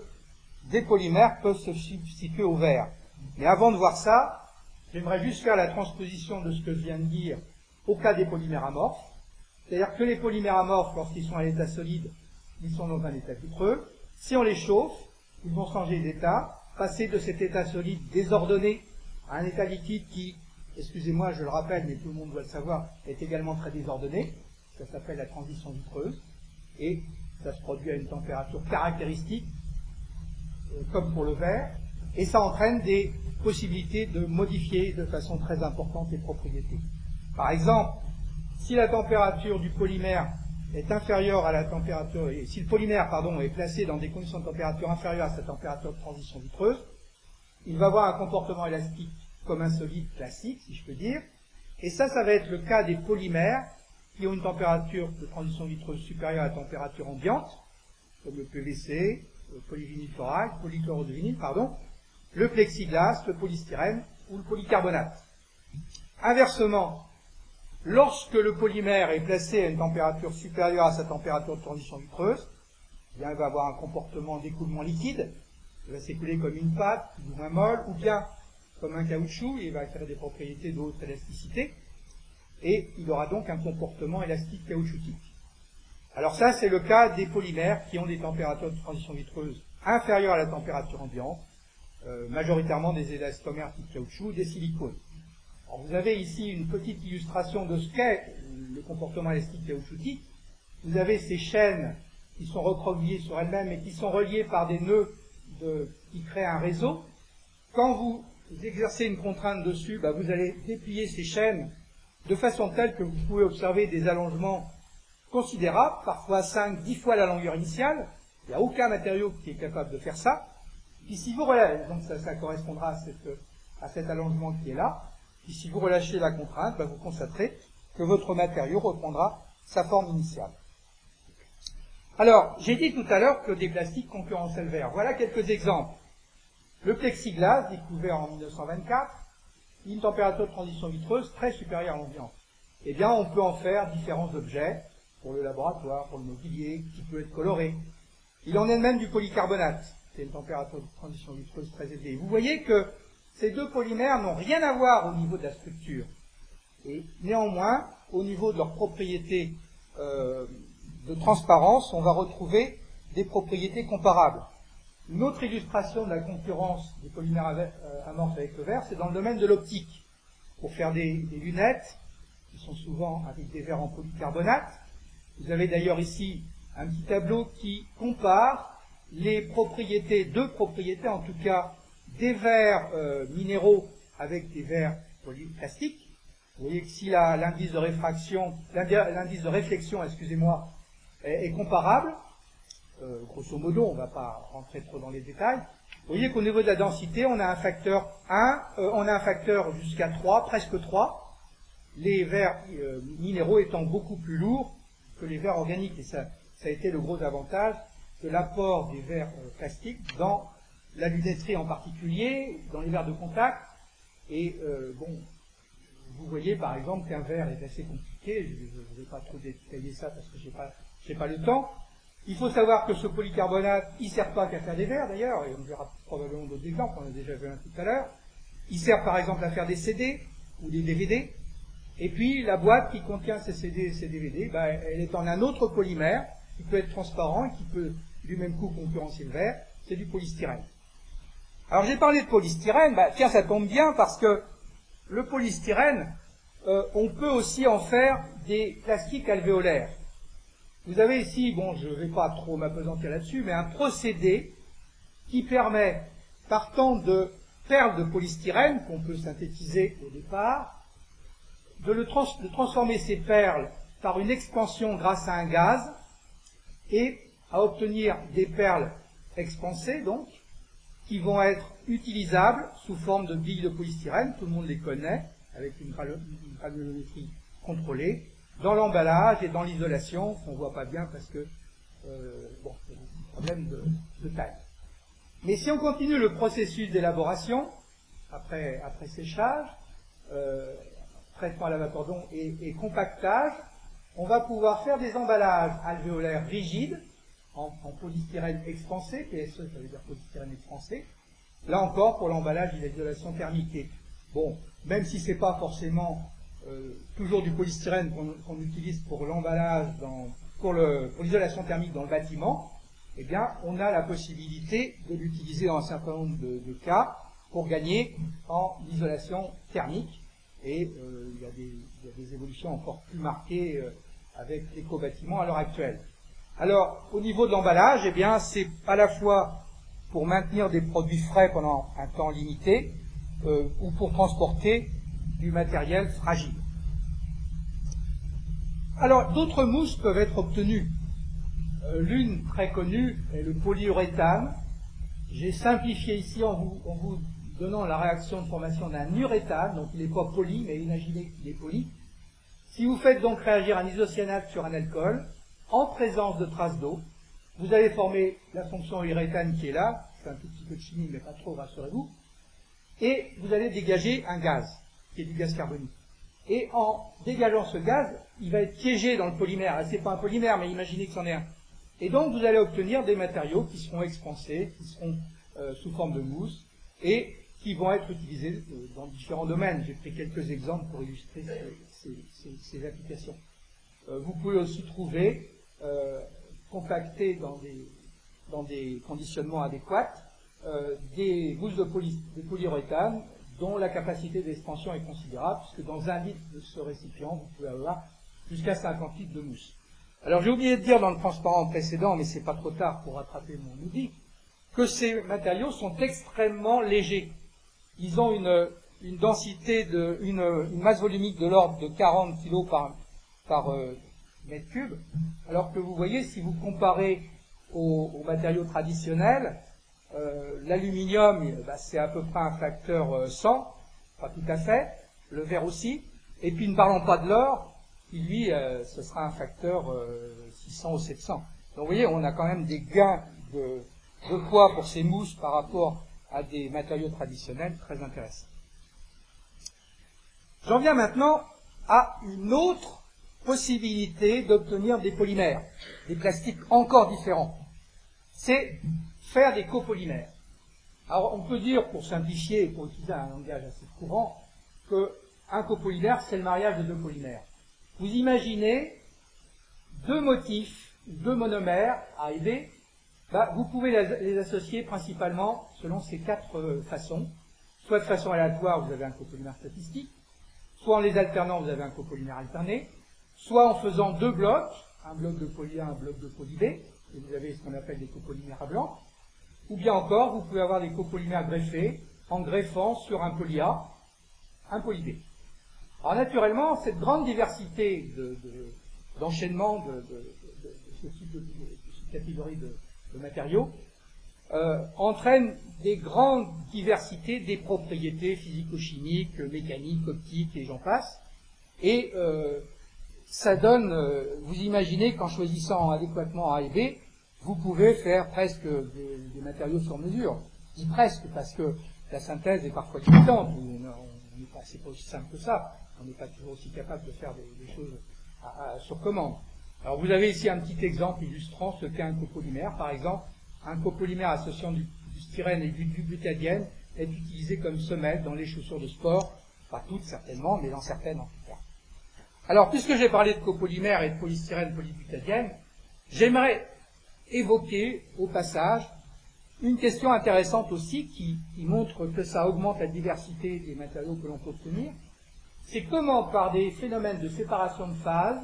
des polymères peuvent se substituer au verre. Mais avant de voir ça, J'aimerais juste faire la transposition de ce que je viens de dire au cas des polymères amorphes. C'est-à-dire que les polymères amorphes, lorsqu'ils sont à l'état solide, ils sont dans un état vitreux. Si on les chauffe, ils vont changer d'état, passer de cet état solide désordonné un état liquide qui, excusez-moi, je le rappelle, mais tout le monde doit le savoir, est également très désordonné. Ça s'appelle la transition vitreuse. Et ça se produit à une température caractéristique, euh, comme pour le verre. Et ça entraîne des possibilité de modifier de façon très importante les propriétés. Par exemple, si la température du polymère est inférieure à la température, si le polymère pardon, est placé dans des conditions de température inférieures à sa température de transition vitreuse, il va avoir un comportement élastique comme un solide classique, si je peux dire, et ça, ça va être le cas des polymères qui ont une température de transition vitreuse supérieure à la température ambiante, comme le PVC, le polyvinylchloride, polychlorovinyle, pardon, le plexiglas, le polystyrène ou le polycarbonate. Inversement, lorsque le polymère est placé à une température supérieure à sa température de transition vitreuse, eh bien, il va avoir un comportement d'écoulement liquide, il va s'écouler comme une pâte, ou moins molle, ou bien comme un caoutchouc, il va acquérir des propriétés de haute élasticité, et il aura donc un comportement élastique caoutchoutique. Alors ça, c'est le cas des polymères qui ont des températures de transition vitreuse inférieures à la température ambiante, euh, majoritairement des élastomères de caoutchouc, des silicones. vous avez ici une petite illustration de ce qu'est le comportement élastique caoutchoutique. Vous avez ces chaînes qui sont recroquevillées sur elles-mêmes et qui sont reliées par des nœuds qui créent un réseau. Quand vous exercez une contrainte dessus, bah, vous allez déplier ces chaînes de façon telle que vous pouvez observer des allongements considérables, parfois 5, 10 fois la longueur initiale. Il n'y a aucun matériau qui est capable de faire ça. Puis si vous relâchez, donc ça, correspondra à, cet allongement qui est là, puis si vous relâchez la contrainte, ben, vous constaterez que votre matériau reprendra sa forme initiale. Alors, j'ai dit tout à l'heure que des plastiques concurrençaient le verre. Voilà quelques exemples. Le plexiglas, découvert en 1924, une température de transition vitreuse très supérieure à l'ambiance. Eh bien, on peut en faire différents objets pour le laboratoire, pour le mobilier, qui peut être coloré. Il en est même du polycarbonate. C'est une température de transition vitreuse très élevée. Vous voyez que ces deux polymères n'ont rien à voir au niveau de la structure. Et néanmoins, au niveau de leurs propriétés euh, de transparence, on va retrouver des propriétés comparables. Une autre illustration de la concurrence des polymères euh, amorphes avec le verre, c'est dans le domaine de l'optique. Pour faire des, lunettes, qui sont souvent avec des verres en polycarbonate, vous avez d'ailleurs ici un petit tableau qui compare les propriétés, deux propriétés en tout cas, des verres euh, minéraux avec des verres polyplastiques. Vous voyez que si l'indice de réfraction, l'indice de réflexion, excusez-moi, est, comparable, euh, grosso modo, on ne va pas rentrer trop dans les détails, vous voyez qu'au niveau de la densité, on a un facteur 1, euh, on a un facteur jusqu'à 3, presque 3, les verres minéraux étant beaucoup plus lourds que les verres organiques. Et ça, ça a été le gros avantage de l'apport des verres plastiques dans la lunetterie en particulier, dans les verres de contact. Et euh, bon, vous voyez par exemple qu'un verre est assez compliqué, je ne vais pas trop détailler ça parce que je n'ai pas le temps. Il faut savoir que ce polycarbonate, il ne sert pas qu'à faire des verres d'ailleurs, et on verra probablement d'autres exemples, on a déjà vu un tout à l'heure. Il sert par exemple à faire des CD ou des DVD. Et puis la boîte qui contient ces CD et ces DVD, ben, elle est en un autre polymère qui peut être transparent et qui peut du même coup concurrencer le verre, c'est du polystyrène. Alors j'ai parlé de polystyrène, bah, tiens, ça tombe bien parce que le polystyrène, euh, on peut aussi en faire des plastiques alvéolaires. Vous avez ici, bon, je ne vais pas trop m'apesantir là-dessus, mais un procédé qui permet, partant de perles de polystyrène qu'on peut synthétiser au départ, de, de transformer ces perles par une expansion grâce à un gaz et à obtenir des perles expansées, donc, qui vont être utilisables sous forme de billes de polystyrène, tout le monde les connaît, avec une granulométrie contrôlée, dans l'emballage et dans l'isolation, on ne voit pas bien parce que, euh, bon, c'est un problème de, taille. Mais si on continue le processus d'élaboration, après, après séchage, euh, traitement à la vapeur d'eau et, compactage, on va pouvoir faire des emballages alvéolaires rigides, en, polystyrène expansé, PSE ça veut dire polystyrène expansé, là encore pour l'emballage et l'isolation thermique. bon, même si ce n'est pas forcément euh, toujours du polystyrène qu'on utilise pour l'emballage, pour l'isolation thermique dans le bâtiment, eh bien, on a la possibilité de l'utiliser dans un certain nombre de, cas pour gagner en isolation thermique. Et euh, il, y a des, évolutions encore plus marquées euh, avec l'éco-bâtiment à l'heure actuelle. Alors, au niveau de l'emballage, eh bien, c'est à la fois pour maintenir des produits frais pendant un temps limité ou pour transporter du matériel fragile. Alors, d'autres mousses peuvent être obtenues. Euh, l'une très connue est le polyuréthane. J'ai simplifié ici en vous, donnant la réaction de formation d'un uréthane, donc il n'est pas poly, mais imaginez qu'il est poly. Si vous faites donc réagir un isocyanate sur un alcool, en présence de traces d'eau, vous allez former la fonction uréthane qui est là, c'est un tout petit peu de chimie, mais pas trop, rassurez-vous, et vous allez dégager un gaz, qui est du gaz carbonique. Et en dégageant ce gaz, il va être piégé dans le polymère. Ah, c'est pas un polymère, mais imaginez que c'en est un. Et donc vous allez obtenir des matériaux qui seront expansés, qui seront euh, sous forme de mousse, et qui vont être utilisés euh, dans différents domaines. J'ai pris quelques exemples pour illustrer ces, applications. Euh, vous pouvez aussi trouver compacter dans des, dans des conditionnements adéquats des mousses de, polyuréthane dont la capacité d'expansion est considérable, puisque dans un litre de ce récipient, vous pouvez avoir jusqu'à 50 litres de mousse. Alors j'ai oublié de dire dans le transparent précédent, mais c'est pas trop tard pour rattraper mon oubli, que ces matériaux sont extrêmement légers. Ils ont une, une densité de, une, masse volumique de l'ordre de 40 kg par, par euh, mètres cubes, alors que vous voyez, si vous comparez aux, matériaux traditionnels, Euh, l'aluminium, bah, c'est à peu près un facteur 100, euh, pas tout à fait. Le verre aussi. Et puis ne parlons pas de l'or, qui lui, euh, ce sera un facteur 600 ou 700. Donc vous voyez, on a quand même des gains de, de poids pour ces mousses par rapport à des matériaux traditionnels très intéressants. J'en viens maintenant à une autre possibilité d'obtenir des polymères, des plastiques encore différents. C'est faire des copolymères. Alors on peut dire, pour simplifier, pour utiliser un langage assez courant, qu'un copolymère, c'est le mariage de deux polymères. Vous imaginez deux motifs, deux monomères, A et B, bah, vous pouvez les associer principalement selon ces quatre euh, façons. Soit de façon aléatoire, vous avez un copolymère statistique, soit en les alternant, vous avez un copolymère alterné, soit en faisant deux blocs, un bloc de poly A, un bloc de poly B, et vous avez ce qu'on appelle des copolymères à blanc, ou bien encore, vous pouvez avoir des copolymères greffés en greffant sur un poly A, un poly B. Alors naturellement, cette grande diversité d'enchaînement de, ce type de, cette catégorie de, matériaux euh, entraîne des grandes diversités des propriétés physico-chimiques, mécaniques, optiques et j'en passe. Et euh, ça donne, euh, vous imaginez qu'en choisissant adéquatement A et B, vous pouvez faire presque des, matériaux sur mesure. Dis presque parce que la synthèse est parfois limitante. C'est pas aussi simple que ça. On n'est pas toujours aussi capable de faire des, choses sur commande. Alors vous avez ici un petit exemple illustrant ce qu'est un copolymère. Par exemple, un copolymère associant du, styrène et du, butadienne est utilisé comme semelle dans les chaussures de sport. Pas toutes certainement, mais dans certaines en tout cas. Alors, puisque j'ai parlé de copolymère et de polystyrène polybutadienne, j'aimerais évoquer au passage une question intéressante aussi qui, montre que ça augmente la diversité des matériaux que l'on peut obtenir, c'est comment par des phénomènes de séparation de phase,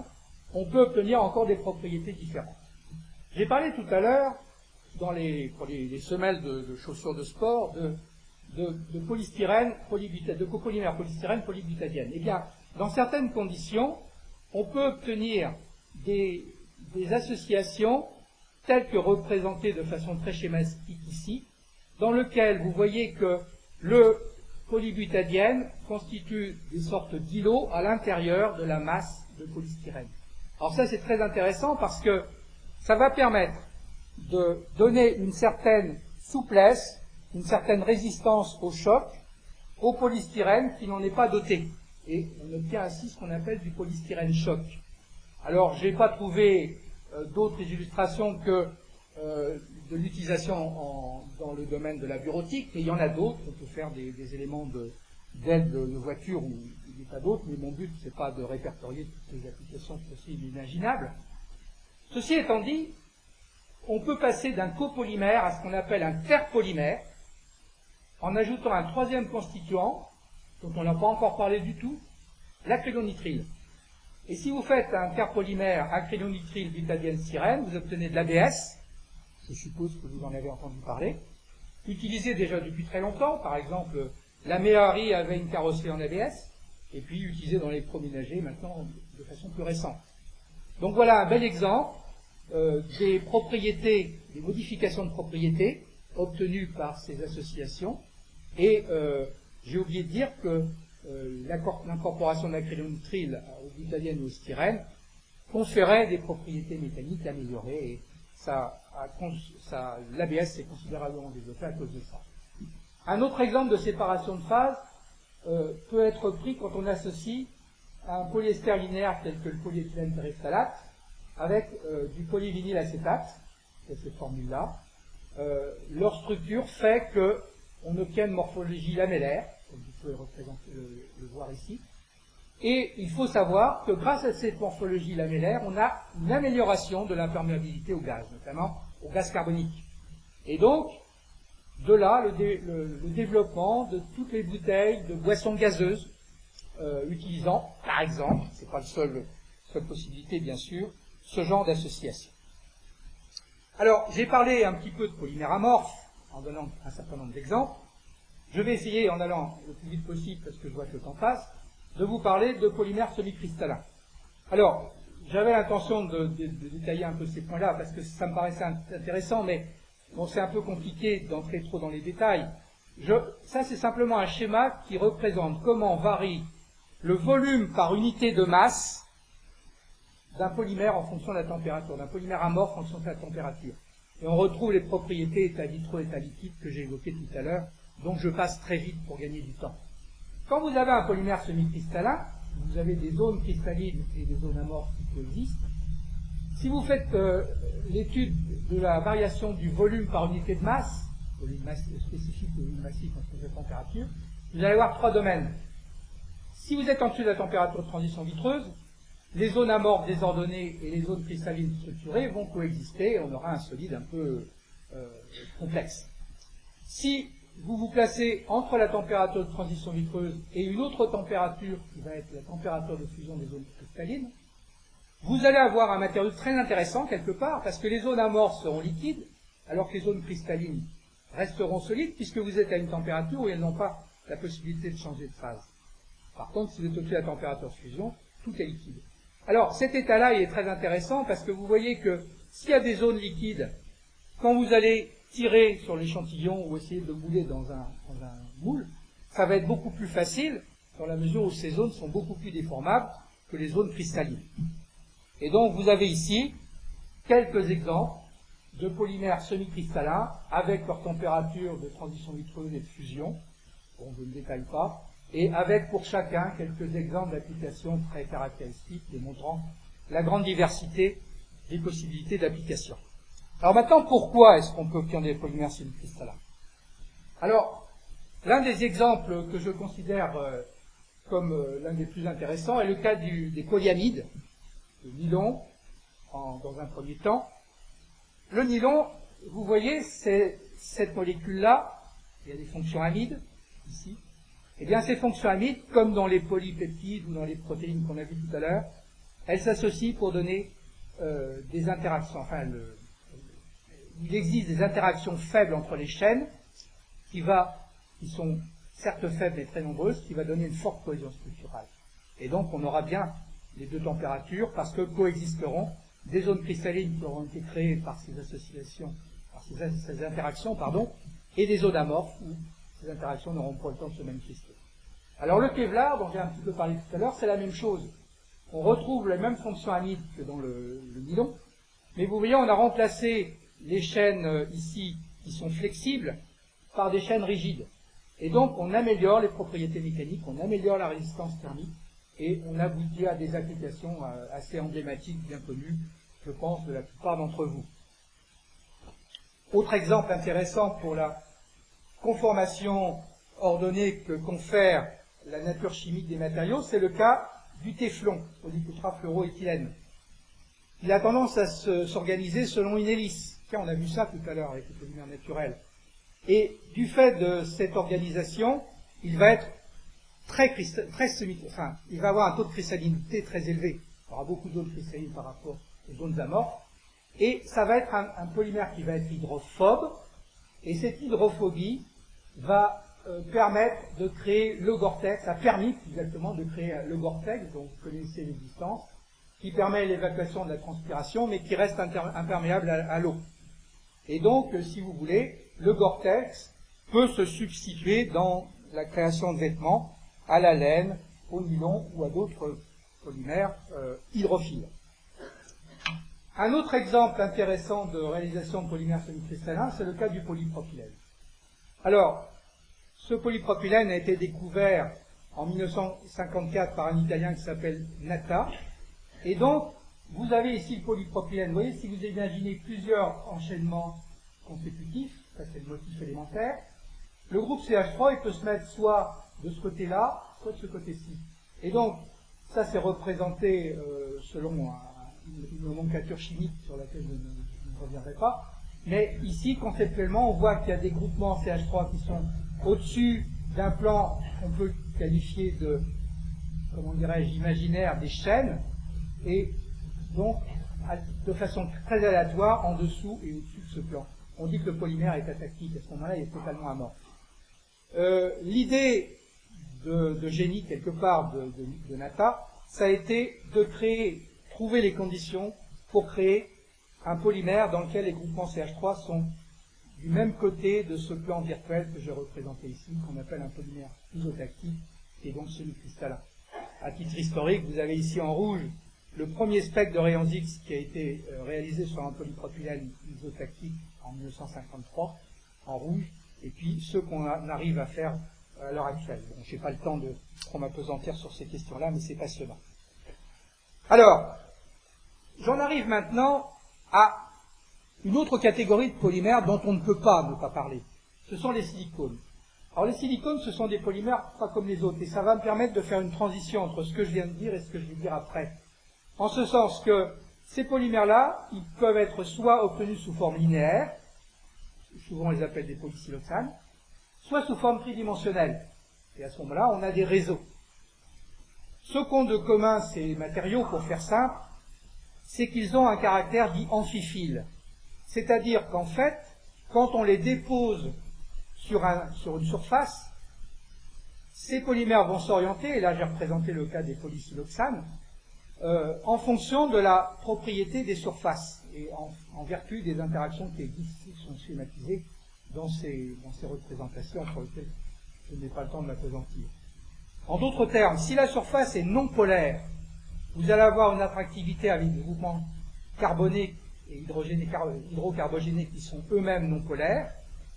on peut obtenir encore des propriétés différentes. J'ai parlé tout à l'heure, dans les, pour les, semelles de, chaussures de sport, de, de, polystyrène, de copolymère polystyrène polybutadienne. Eh bien, dans certaines conditions, on peut obtenir des associations tel que représenté de façon très schématique ici, dans lequel vous voyez que le polybutadienne constitue des sortes d'îlots à l'intérieur de la masse de polystyrène. Alors ça c'est très intéressant parce que ça va permettre de donner une certaine souplesse, une certaine résistance au choc au polystyrène qui n'en est pas doté. Et on obtient ainsi ce qu'on appelle du polystyrène choc. Alors, je n'ai pas trouvé d'autres illustrations que euh, de l'utilisation dans le domaine de la bureautique, mais il y en a d'autres. On peut faire des, éléments d'aide de, de, voiture ou des tas d'autres, mais mon but, c'est pas de répertorier toutes les applications possibles imaginables. Ceci étant dit, on peut passer d'un copolymère à ce qu'on appelle un terpolymère, en ajoutant un troisième constituant, dont on n'a pas encore parlé du tout, l'acrylonitrile. Et si vous faites un carpolymère acrylonitrile butadienne styrène, vous obtenez de l'ABS, je suppose que vous en avez entendu parler, utilisé déjà depuis très longtemps. Par exemple, la Méhari avait une carrosserie en ABS, et puis utilisé dans les proménagers maintenant de façon plus récente. Donc voilà un bel exemple euh, des propriétés, des modifications de propriétés obtenues par ces associations. Et euh, j'ai oublié de dire que euh, l'incorporation d'acrylonitrile au butadienne ou au styrène conférait des propriétés mécaniques améliorées et ça, ça l'ABS s'est considérablement développé à cause de ça. Un autre exemple de séparation de phase euh, peut être pris quand on associe un polyester linéaire tel que le polyéthylène terephthalate avec euh, du polyvinyl acétate, c'est cette formule-là. leur structure fait qu'on obtient une morphologie lamellaire, pouvez représenter le, voir ici. Et il faut savoir que grâce à cette morphologie lamellaire, on a une amélioration de l'imperméabilité au gaz, notamment au gaz carbonique. Et donc, de là, le, développement de toutes les bouteilles de boissons gazeuses euh, utilisant, par exemple, c'est pas la seule, seule possibilité bien sûr, ce genre d'association. Alors, j'ai parlé un petit peu de polymères amorphes en donnant un certain nombre d'exemples. Je vais essayer, en allant le plus vite possible, parce que je vois que le temps passe, de vous parler de polymères semi-cristallins. Alors, j'avais l'intention de, détailler un peu ces points-là, parce que ça me paraissait intéressant, mais Bon, c'est un peu compliqué d'entrer trop dans les détails. ça, c'est simplement un schéma qui représente comment varie le volume par unité de masse d'un polymère en fonction de la température, d'un polymère amorphe en fonction de la température. Et on retrouve les propriétés état vitro, état liquide que j'ai évoquées tout à l'heure, donc je passe très vite pour gagner du temps. Quand vous avez un polymère semi-cristallin, vous avez des zones cristallines et des zones amorphes qui coexistent. Si vous faites euh, l'étude de la variation du volume par unité de masse, volume spécifique ou volume massif en fonction de température, vous allez avoir trois domaines. Si vous êtes en dessous de la température de transition vitreuse, les zones amorphes désordonnées et les zones cristallines structurées vont coexister et on aura un solide un peu euh, complexe. Si vous vous placez entre la température de transition vitreuse et une autre température qui va être la température de fusion des zones cristallines, vous allez avoir un matériau très intéressant quelque part parce que les zones amorphes seront liquides alors que les zones cristallines resteront solides puisque vous êtes à une température où elles n'ont pas la possibilité de changer de phase. Par contre, si vous êtes au-dessus de la température de fusion, tout est liquide. Alors, cet état-là, il est très intéressant parce que vous voyez que s'il y a des zones liquides, quand vous allez tirer sur l'échantillon ou essayer de le mouler dans un, moule, ça va être beaucoup plus facile dans la mesure où ces zones sont beaucoup plus déformables que les zones cristallines. Et donc, vous avez ici quelques exemples de polymères semi-cristallins avec leur température de transition vitreuse et de fusion. Bon, je ne détaille pas et avec pour chacun quelques exemples d'applications très caractéristiques démontrant la grande diversité des possibilités d'application. Alors maintenant, pourquoi est-ce qu'on peut obtenir des polymères semi-cristallins Alors, l'un des exemples que je considère euh, comme euh, l'un des plus intéressants est le cas des polyamides, le nylon, dans un premier temps. Le nylon, vous voyez, c'est cette molécule-là, il y a des fonctions amides, ici, eh bien, ces fonctions amides, comme dans les polypeptides ou dans les protéines qu'on a vues tout à l'heure, elles s'associent pour donner euh, des interactions. Enfin, il existe des interactions faibles entre les chaînes qui, sont certes faibles mais très nombreuses, qui va donner une forte cohésion structurale. Et donc, on aura bien les deux températures parce que coexisteront des zones cristallines qui auront été créées par ces associations, par ces, interactions, pardon, et des zones amorphes où ces interactions n'auront pas le temps de se manifester. Alors le Kevlar, dont j'ai un petit peu parlé tout à l'heure, c'est la même chose. On retrouve les mêmes fonctions amides que dans le, nylon, mais vous voyez, on a remplacé les chaînes euh, ici qui sont flexibles par des chaînes rigides. Et donc on améliore les propriétés mécaniques, on améliore la résistance thermique, et on aboutit à des applications euh, assez emblématiques, bien connues, je pense, de la plupart d'entre vous. Autre exemple intéressant pour la conformation ordonnée que confère la nature chimique des matériaux, c'est le cas du téflon, au ditétrafluoroéthylène. Il a tendance à s'organiser selon une hélice. On a vu ça tout à l'heure avec les polymères naturels. Et du fait de cette organisation, il va être très, très enfin, il va avoir un taux de cristallinité très élevé. Il y aura beaucoup d'eau cristalline par rapport aux zones amorphes. Et ça va être un polymère qui va être hydrophobe. Et cette hydrophobie va euh, permettre de créer le Gore-Tex, a permis exactement de créer le Gore-Tex, dont vous connaissez l'existence, qui permet l'évacuation de la transpiration, mais qui reste imperméable à, l'eau. Et donc, euh, si vous voulez, le Gore-Tex peut se substituer dans la création de vêtements à la laine, au nylon ou à d'autres polymères euh, hydrophiles. Un autre exemple intéressant de réalisation de polymères semi-cristallins, c'est le cas du polypropylène. Alors, ce polypropylène a été découvert en 1954 par un Italien qui s'appelle Nata. Et donc, vous avez ici le polypropylène. Vous voyez, si vous imaginez plusieurs enchaînements consécutifs, ça c'est le motif élémentaire, le groupe CH3, il peut se mettre soit de ce côté-là, soit de ce côté-ci. Et donc, ça c'est représenté euh, selon une, nomenclature chimique sur laquelle je ne reviendrai pas. Mais ici, conceptuellement, on voit qu'il y a des groupements CH3 qui sont au-dessus d'un plan qu'on peut qualifier de, comment dirais-je, imaginaire des chaînes, et donc de façon très aléatoire en dessous et au-dessus de ce plan. On dit que le polymère est atactique, à ce moment-là, il est totalement amorphe. Euh, l'idée de, génie, quelque part, de, de, Nata, ça a été de créer, trouver les conditions pour créer un polymère dans lequel les groupements CH3 sont du même côté de ce plan virtuel que j'ai représenté ici, qu'on appelle un polymère isotactique, est donc semi-cristallin. À titre historique, vous avez ici en rouge le premier spectre de rayons X qui a été euh, réalisé sur un polypropylène isotactique en 1953, en rouge, et puis ceux qu'on arrive à faire à l'heure actuelle. Je n'ai pas le temps de trop m'apesantir sur ces questions-là, mais c'est passionnant. Alors, j'en arrive maintenant à une autre catégorie de polymères dont on ne peut pas ne pas parler. Ce sont les silicones. Alors les silicones, ce sont des polymères pas comme les autres, et ça va me permettre de faire une transition entre ce que je viens de dire et ce que je vais dire après. En ce sens que ces polymères-là, ils peuvent être soit obtenus sous forme linéaire, souvent on les appelle des polysiloxanes, soit sous forme tridimensionnelle. Et à ce moment-là, on a des réseaux. Ce qu'ont de commun ces matériaux, pour faire simple, c'est qu'ils ont un caractère dit amphiphile. C'est-à-dire qu'en fait, quand on les dépose sur, une surface, ces polymères vont s'orienter, et là j'ai représenté le cas des polysiloxanes, euh, en fonction de la propriété des surfaces et en, vertu des interactions qui existent, qui sont schématisées dans ces, représentations pour lesquelles je n'ai pas le temps de m'apesantir. En d'autres termes, si la surface est non polaire, vous allez avoir une attractivité avec des groupements carbonés et hydrocarbogénés qui sont eux-mêmes non polaires,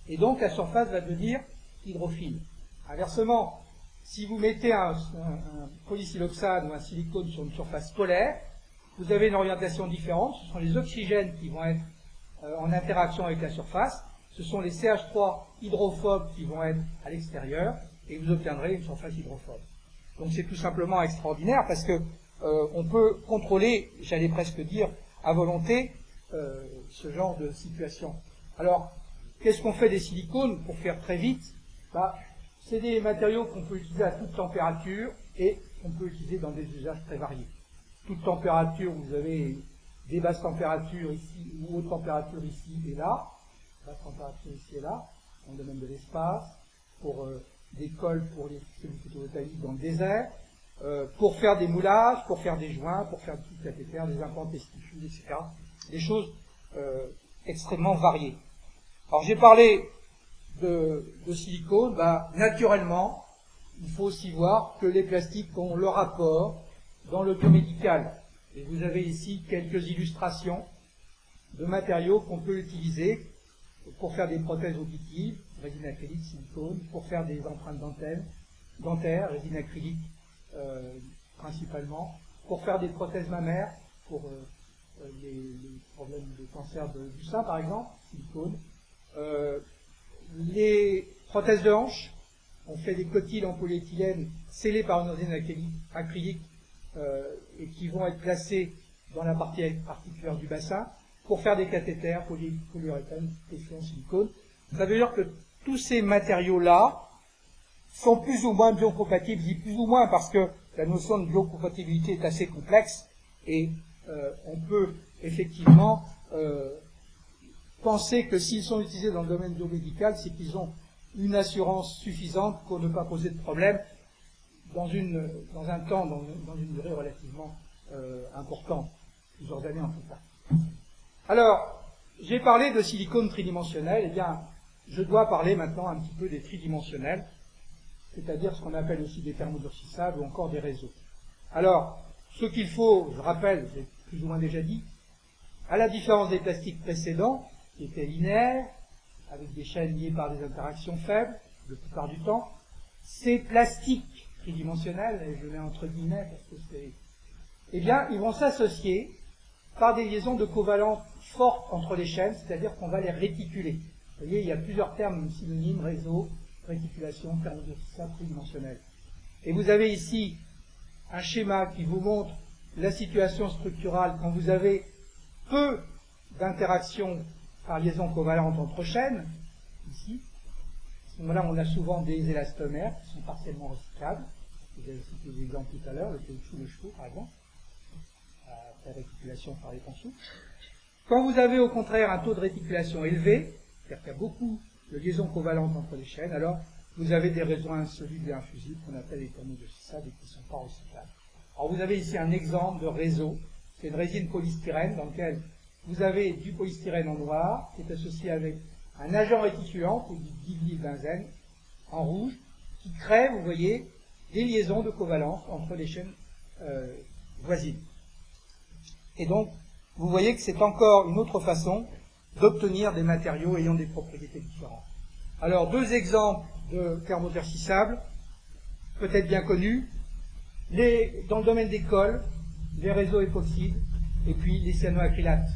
et donc la surface va devenir hydrophile. Inversement, si vous mettez un, polysiloxane ou un silicone sur une surface polaire, vous avez une orientation différente. Ce sont les oxygènes qui vont être euh, en interaction avec la surface. Ce sont les CH3 hydrophobes qui vont être à l'extérieur et vous obtiendrez une surface hydrophobe. Donc c'est tout simplement extraordinaire parce que euh, on peut contrôler, j'allais presque dire, à volonté, euh, ce genre de situation. Alors, qu'est-ce qu'on fait des silicones pour faire très vite? Bah, c'est des matériaux qu'on peut utiliser à toute température et qu'on peut utiliser dans des usages très variés. Toute température, vous avez des basses températures ici ou hautes températures ici et là, basse température ici et là, dans le domaine de l'espace, pour euh, des cols pour les cellules photovoltaïques dans le désert, euh, pour faire des moulages, pour faire des joints, pour faire des cathéters, des implants testicules, etc. Des choses euh, extrêmement variées. Alors j'ai parlé de, silicone, ben, naturellement, il faut aussi voir que les plastiques ont leur rapport dans le biomédical. Et vous avez ici quelques illustrations de matériaux qu'on peut utiliser pour faire des prothèses auditives, résine acrylique, silicone, pour faire des empreintes dentaires, dentaires résine acrylique euh, principalement, pour faire des prothèses mammaires, pour euh, les, problèmes de cancer du sein par exemple, silicone, euh, les prothèses de hanche, on fait des cotilles en polyéthylène scellées par une résine acrylique euh, et qui vont être placées dans la partie particulière du bassin pour faire des cathéters, poly, polyuréthane, en silicone. Ça veut dire que tous ces matériaux-là sont plus ou moins biocompatibles, dis plus ou moins parce que la notion de biocompatibilité est assez complexe et euh, on peut effectivement euh, penser que s'ils sont utilisés dans le domaine biomédical, c'est qu'ils ont une assurance suffisante pour ne pas poser de problème dans, une, dans un temps, dans, une durée relativement euh, importante, plusieurs années en tout cas. Alors, j'ai parlé de silicone tridimensionnel, eh bien, je dois parler maintenant un petit peu des tridimensionnels, c'est-à-dire ce qu'on appelle aussi des thermodurcissables ou encore des réseaux. Alors, ce qu'il faut, je rappelle, j'ai plus ou moins déjà dit, à la différence des plastiques précédents, qui était linéaire, avec des chaînes liées par des interactions faibles, la plupart du temps. Ces plastiques tridimensionnels, et je mets entre guillemets parce que c'est... Eh bien, ils vont s'associer par des liaisons de covalence fortes entre les chaînes, c'est-à-dire qu'on va les réticuler. Vous voyez, il y a plusieurs termes synonymes, réseau, réticulation, thermodurcissable tridimensionnel. Et vous avez ici un schéma qui vous montre la situation structurale quand vous avez peu d'interactions par liaison covalente entre chaînes, ici. À ce moment-là, on a souvent des élastomères qui sont partiellement recyclables. Vous avez cité des exemples tout à l'heure, le caoutchouc, le chevaux, par exemple, la réticulation par les ponceaux. Quand vous avez au contraire un taux de réticulation élevé, c'est-à-dire qu'il y a beaucoup de liaisons covalentes entre les chaînes, alors vous avez des réseaux insolubles et infusibles qu'on appelle les thermodurcissables et qui ne sont pas recyclables. Alors vous avez ici un exemple de réseau, c'est une résine polystyrène dans lequel vous avez du polystyrène en noir, qui est associé avec un agent réticulant, qui benzène, en rouge, qui crée, vous voyez, des liaisons de covalence entre les chaînes euh, voisines. Et donc, vous voyez que c'est encore une autre façon d'obtenir des matériaux ayant des propriétés différentes. Alors, deux exemples de thermotercissables, peut-être bien connus. Dans le domaine des cols, les réseaux époxydes, et puis les cyanoacrylates.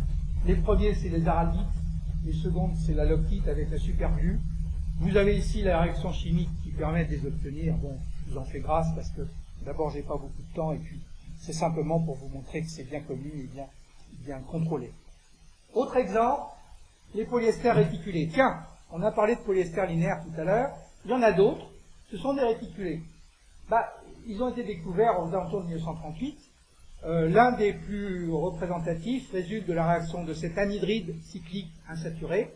Les premiers, c'est les araldites, les secondes, c'est la loctite avec la superglue. Vous avez ici la réaction chimique qui permet de les obtenir. Bon, je vous en fais grâce parce que d'abord, j'ai pas beaucoup de temps et puis c'est simplement pour vous montrer que c'est bien connu et bien, contrôlé. Autre exemple, les polyesters réticulés. Tiens, on a parlé de polyester linéaire tout à l'heure. Il y en a d'autres. Ce sont des réticulés. Bah, ils ont été découverts aux alentours de 1938. Euh, l'un des plus représentatifs résulte de la réaction de cet anhydride cyclique insaturé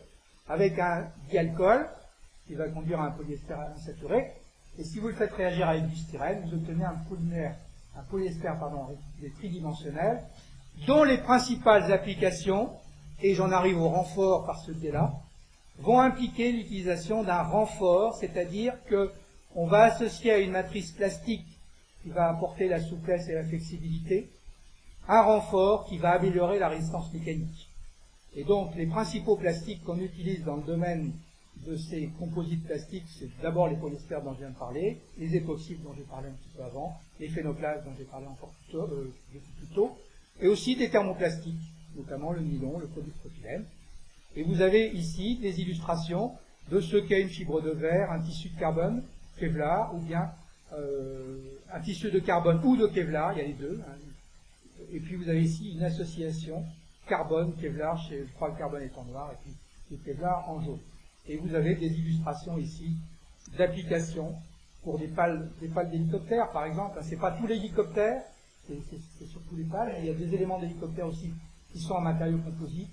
avec un dialcool qui va conduire à un polyester insaturé. Et si vous le faites réagir avec du styrène, vous obtenez un polymère, un polyester pardon, tridimensionnel, dont les principales applications, et j'en arrive au renfort par ce biais-là, vont impliquer l'utilisation d'un renfort, c'est-à-dire qu'on va associer à une matrice plastique qui va apporter la souplesse et la flexibilité, un renfort qui va améliorer la résistance mécanique. Et donc les principaux plastiques qu'on utilise dans le domaine de ces composites plastiques, c'est d'abord les polyesters dont je viens de parler, les époxydes dont j'ai parlé un petit peu avant, les phénoplasmes dont j'ai parlé encore plus tôt, euh, plus tôt, et aussi des thermoplastiques, notamment le nylon, le polypropylène. Et vous avez ici des illustrations de ce qu'est une fibre de verre, un tissu de carbone, Kevlar, ou bien euh, un tissu de carbone ou de Kevlar, il y a les deux. Hein. Et puis vous avez ici une association carbone, Kevlar, je crois que le carbone est en noir, et puis le Kevlar en jaune. Et vous avez des illustrations ici d'applications pour des pales des pales d'hélicoptères, par exemple. C'est pas tous les hélicoptères, c'est surtout les pales, il y a des éléments d'hélicoptères aussi qui sont en matériaux composites.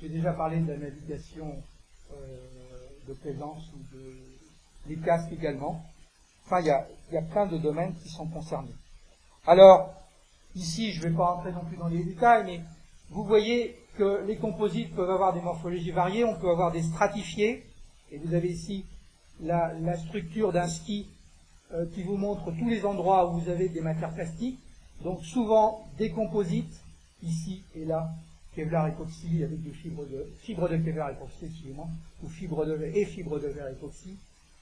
J'ai déjà parlé de la navigation euh, de plaisance ou de les casques également. Enfin, il y, a, il y a plein de domaines qui sont concernés. Alors, ici, je ne vais pas rentrer non plus dans les détails, mais vous voyez que les composites peuvent avoir des morphologies variées, on peut avoir des stratifiés, et vous avez ici la, structure d'un ski euh, qui vous montre tous les endroits où vous avez des matières plastiques. Donc souvent des composites, ici et là, Kevlar époxy avec des fibres de, fibres de Kevlar époxy, excusez-moi, ou fibres de et fibres de verre époxy,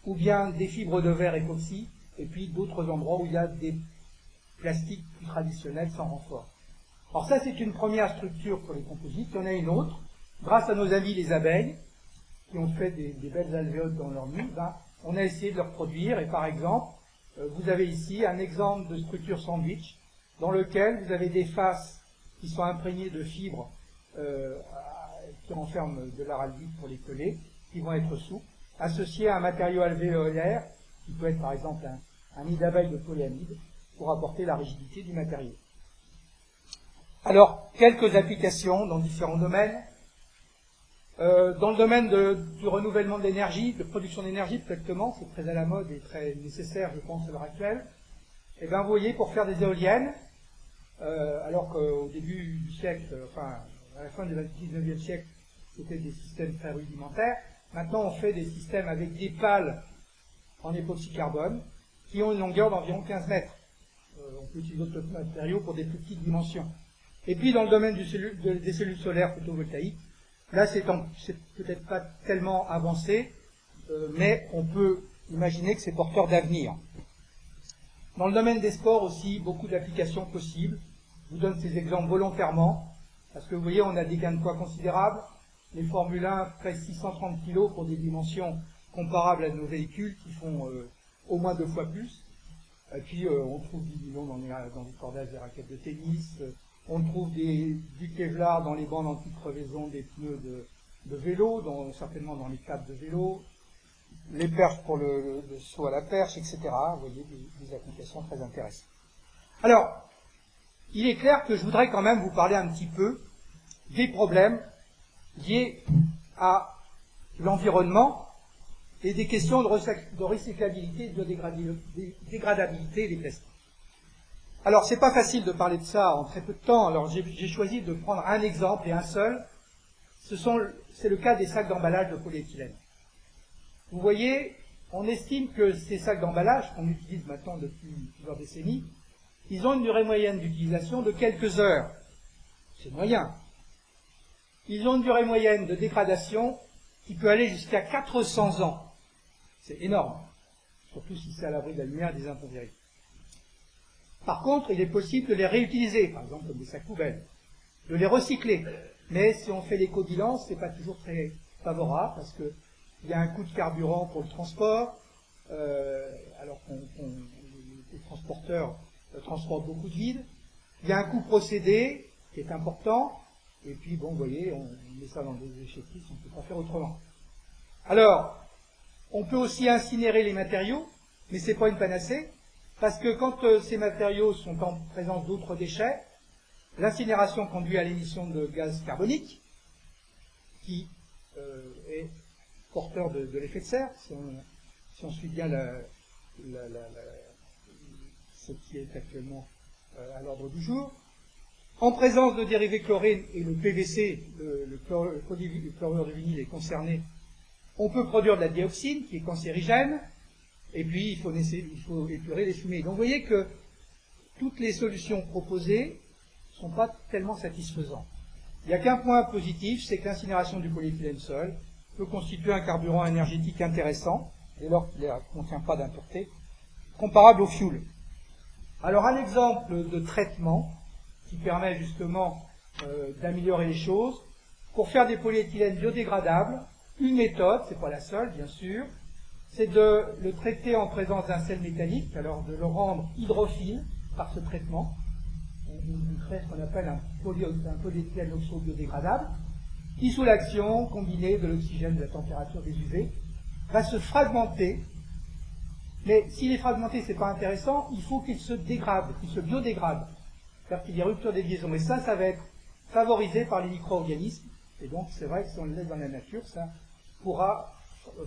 ou bien des fibres de verre époxy, et puis d'autres endroits où il y a des plastiques plus traditionnels sans renfort. Alors ça, c'est une première structure pour les composites. Il y en a une autre. Grâce à nos amis les abeilles, qui ont fait des, belles alvéoles dans leur nid, ben, on a essayé de le reproduire. Et par exemple, euh, vous avez ici un exemple de structure sandwich dans lequel vous avez des faces qui sont imprégnées de fibres euh, qui renferment de l'araldite pour les coller, qui vont être souples, associées à un matériau alvéolaire, qui peut être par exemple un, un nid d'abeille de polyamide, pour apporter la rigidité du matériau. Alors, quelques applications dans différents domaines. Euh, dans le domaine du renouvellement de l'énergie, de production d'énergie, exactement, c'est très à la mode et très nécessaire, je pense, à l'heure actuelle. Eh bien, vous voyez, pour faire des éoliennes, euh, alors qu'au début du siècle, enfin, à la fin du 19e siècle, c'était des systèmes très rudimentaires. Maintenant, on fait des systèmes avec des pales en époxy carbone qui ont une longueur d'environ 15 mètres. Euh, on peut utiliser d'autres matériaux pour des plus petites dimensions. Et puis, dans le domaine des cellules solaires photovoltaïques, Là, c'est peut-être pas tellement avancé, euh, mais on peut imaginer que c'est porteur d'avenir. Dans le domaine des sports aussi, beaucoup d'applications possibles. Je vous donne ces exemples volontairement, parce que vous voyez, on a des gains de poids considérables. Les Formule 1 près 630 kg pour des dimensions comparables à nos véhicules qui font euh, au moins deux fois plus. Et puis, euh, on trouve du nylon dans les, dans les cordages des raquettes de tennis, on trouve du Kevlar dans les bandes anti-crevaison des pneus de, vélo, certainement dans les câbles de vélo, les perches pour le, saut à la perche, etc. Vous voyez, des, applications très intéressantes. Alors, il est clair que je voudrais quand même vous parler un petit peu des problèmes liés à l'environnement et des questions de, recyclabilité et de dégradabilité des plastiques. Alors, c'est pas facile de parler de ça en très peu de temps. Alors, j'ai choisi de prendre un exemple et un seul. c'est le cas des sacs d'emballage de polyéthylène. Vous voyez, on estime que ces sacs d'emballage, qu'on utilise maintenant depuis plusieurs décennies, ils ont une durée moyenne d'utilisation de quelques heures. C'est moyen. Ils ont une durée moyenne de dégradation qui peut aller jusqu'à 400 ans. C'est énorme. Surtout si c'est à l'abri de la lumière des intempéries. Par contre, il est possible de les réutiliser, par exemple comme des sacs poubelles, de les recycler. Mais si on fait l'éco-bilan, ce n'est pas toujours très favorable parce qu'il y a un coût de carburant pour le transport, euh, alors qu'on les transporteurs euh, transportent beaucoup de vide. Il y a un coût procédé qui est important. Et puis, bon, vous voyez, on met ça dans des échectifs, on ne peut pas faire autrement. Alors, on peut aussi incinérer les matériaux, mais ce n'est pas une panacée, parce que quand euh, ces matériaux sont en présence d'autres déchets, l'incinération conduit à l'émission de gaz carbonique, qui euh, est porteur de, l'effet de serre, si on, suit bien ce qui est actuellement euh, à l'ordre du jour. En présence de dérivés chlorés et le PVC, le, le, chlorure de vinyle est concerné, on peut produire de la dioxine qui est cancérigène, et puis il faut, il faut épurer les fumées. Donc vous voyez que toutes les solutions proposées ne sont pas tellement satisfaisantes. Il n'y a qu'un point positif, c'est que l'incinération du polyéthylène seul peut constituer un carburant énergétique intéressant, dès lors qu'il ne contient pas d'impureté, comparable au fioul. Alors un exemple de traitement qui permet justement euh, d'améliorer les choses, pour faire des polyéthylènes biodégradables, une méthode, c'est pas la seule bien sûr, c'est de le traiter en présence d'un sel métallique, alors de le rendre hydrophile par ce traitement. On, crée ce qu'on appelle un, polyéthylène oxo-biodégradable, qui sous l'action combinée de l'oxygène de la température des UV va se fragmenter. Mais s'il est fragmenté, c'est pas intéressant, il faut qu'il se dégrade, qu'il se biodégrade. C'est-à-dire qu'il y a rupture des liaisons. Et ça, ça va être favorisé par les micro-organismes. Et donc, c'est vrai que si on le laisse dans la nature, ça pourra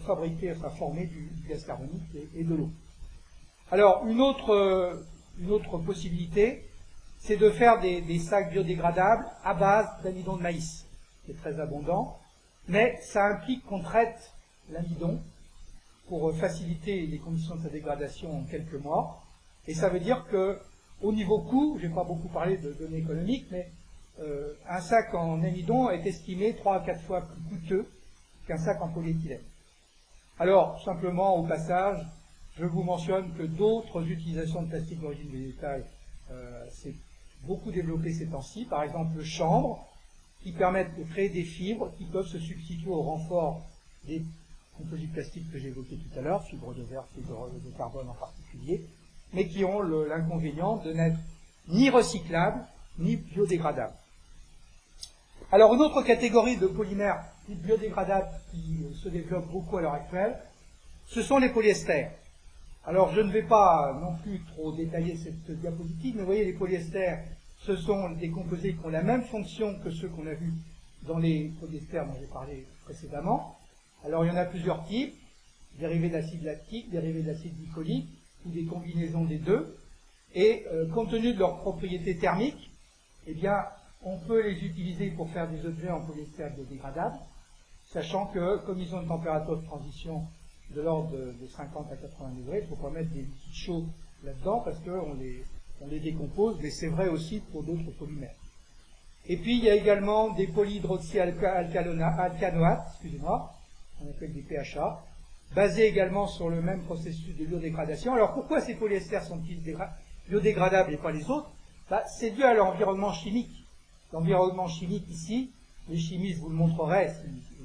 fabriquer, enfin former du, gaz carbonique et, de l'eau. Alors, une autre, une autre possibilité, c'est de faire des, sacs biodégradables à base d'amidon de maïs, qui est très abondant, mais ça implique qu'on traite l'amidon pour faciliter les conditions de sa dégradation en quelques mois, et ça veut dire que au niveau coût, je n'ai pas beaucoup parlé de données économiques, mais euh, un sac en amidon est estimé 3 à 4 fois plus coûteux qu'un sac en polyéthylène. Alors, simplement, au passage, je vous mentionne que d'autres utilisations de plastique d'origine végétale euh, s'est beaucoup développé ces temps-ci, par exemple le chanvre, qui permettent de créer des fibres qui peuvent se substituer au renfort des composites plastiques que j'évoquais tout à l'heure, fibres de verre, fibres de carbone en particulier, mais qui ont l'inconvénient de n'être ni recyclables ni biodégradables. Alors une autre catégorie de polymères biodégradables qui se développe beaucoup à l'heure actuelle, ce sont les polyesters. Alors je ne vais pas non plus trop détailler cette diapositive, mais vous voyez les polyesters, ce sont des composés qui ont la même fonction que ceux qu'on a vus dans les polyesters dont j'ai parlé précédemment. Alors il y en a plusieurs types, dérivés d'acide lactique, dérivés d'acide glycolique, ou des combinaisons des deux. Et euh, compte tenu de leurs propriétés thermiques, eh bien, on peut les utiliser pour faire des objets en polyester biodégradable, sachant que, comme ils ont une température de transition de l'ordre de, 50 à 80 degrés, il ne faut pas mettre des liquides chauds là-dedans parce qu'on les, décompose, mais c'est vrai aussi pour d'autres polymères. Et puis, il y a également des polyhydroxyalcanoates, excusez-moi, on appelle des PHA, basé également sur le même processus de biodégradation. Alors pourquoi ces polyesters sont-ils biodégradables et pas les autres? Bah, C'est dû à l'environnement chimique. L'environnement chimique ici, les chimistes vous le montreraient,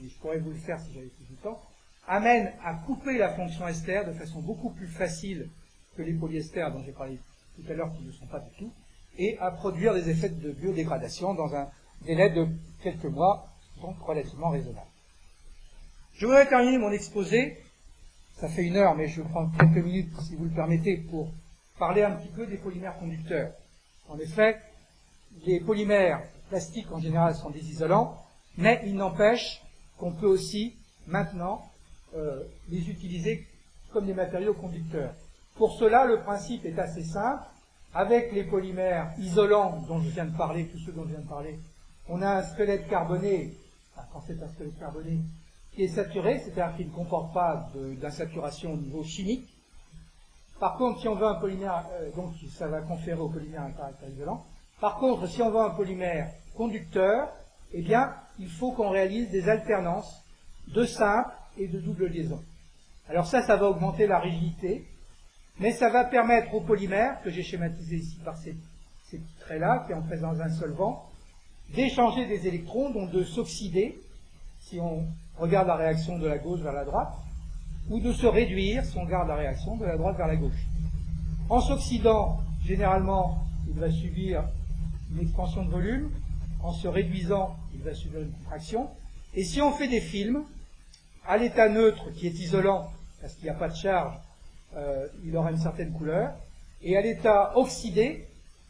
je pourrais vous le faire si j'avais plus de temps, amène à couper la fonction ester de façon beaucoup plus facile que les polyesters dont j'ai parlé tout à l'heure qui ne sont pas du tout, et à produire des effets de biodégradation dans un délai de quelques mois, donc relativement raisonnable. Je voudrais terminer mon exposé ça fait une heure, mais je vais prendre quelques minutes, si vous le permettez, pour parler un petit peu des polymères conducteurs. En effet, les polymères plastiques en général sont des isolants, mais il n'empêche qu'on peut aussi maintenant euh, les utiliser comme des matériaux conducteurs. Pour cela, le principe est assez simple. Avec les polymères isolants dont je viens de parler, tous ceux dont je viens de parler, on a un squelette carboné, quand c'est un squelette carboné, qui est saturé, c'est-à-dire qui ne comporte pas d'insaturation au niveau chimique. Par contre, si on veut un polymère, euh, donc ça va conférer au polymère un caractère isolant. Par contre, si on veut un polymère conducteur, eh bien, il faut qu'on réalise des alternances de simples et de double liaison. Alors ça, ça va augmenter la rigidité, mais ça va permettre au polymère, que j'ai schématisé ici par ces, petits traits-là, qui est en présence d'un solvant, d'échanger des électrons, donc de s'oxyder, si on regarde la réaction de la gauche vers la droite, ou de se réduire si on regarde la réaction de la droite vers la gauche. En s'oxydant, généralement, il va subir une expansion de volume. En se réduisant, il va subir une contraction. Et si on fait des films, à l'état neutre, qui est isolant, parce qu'il n'y a pas de charge, euh, il aura une certaine couleur. Et à l'état oxydé,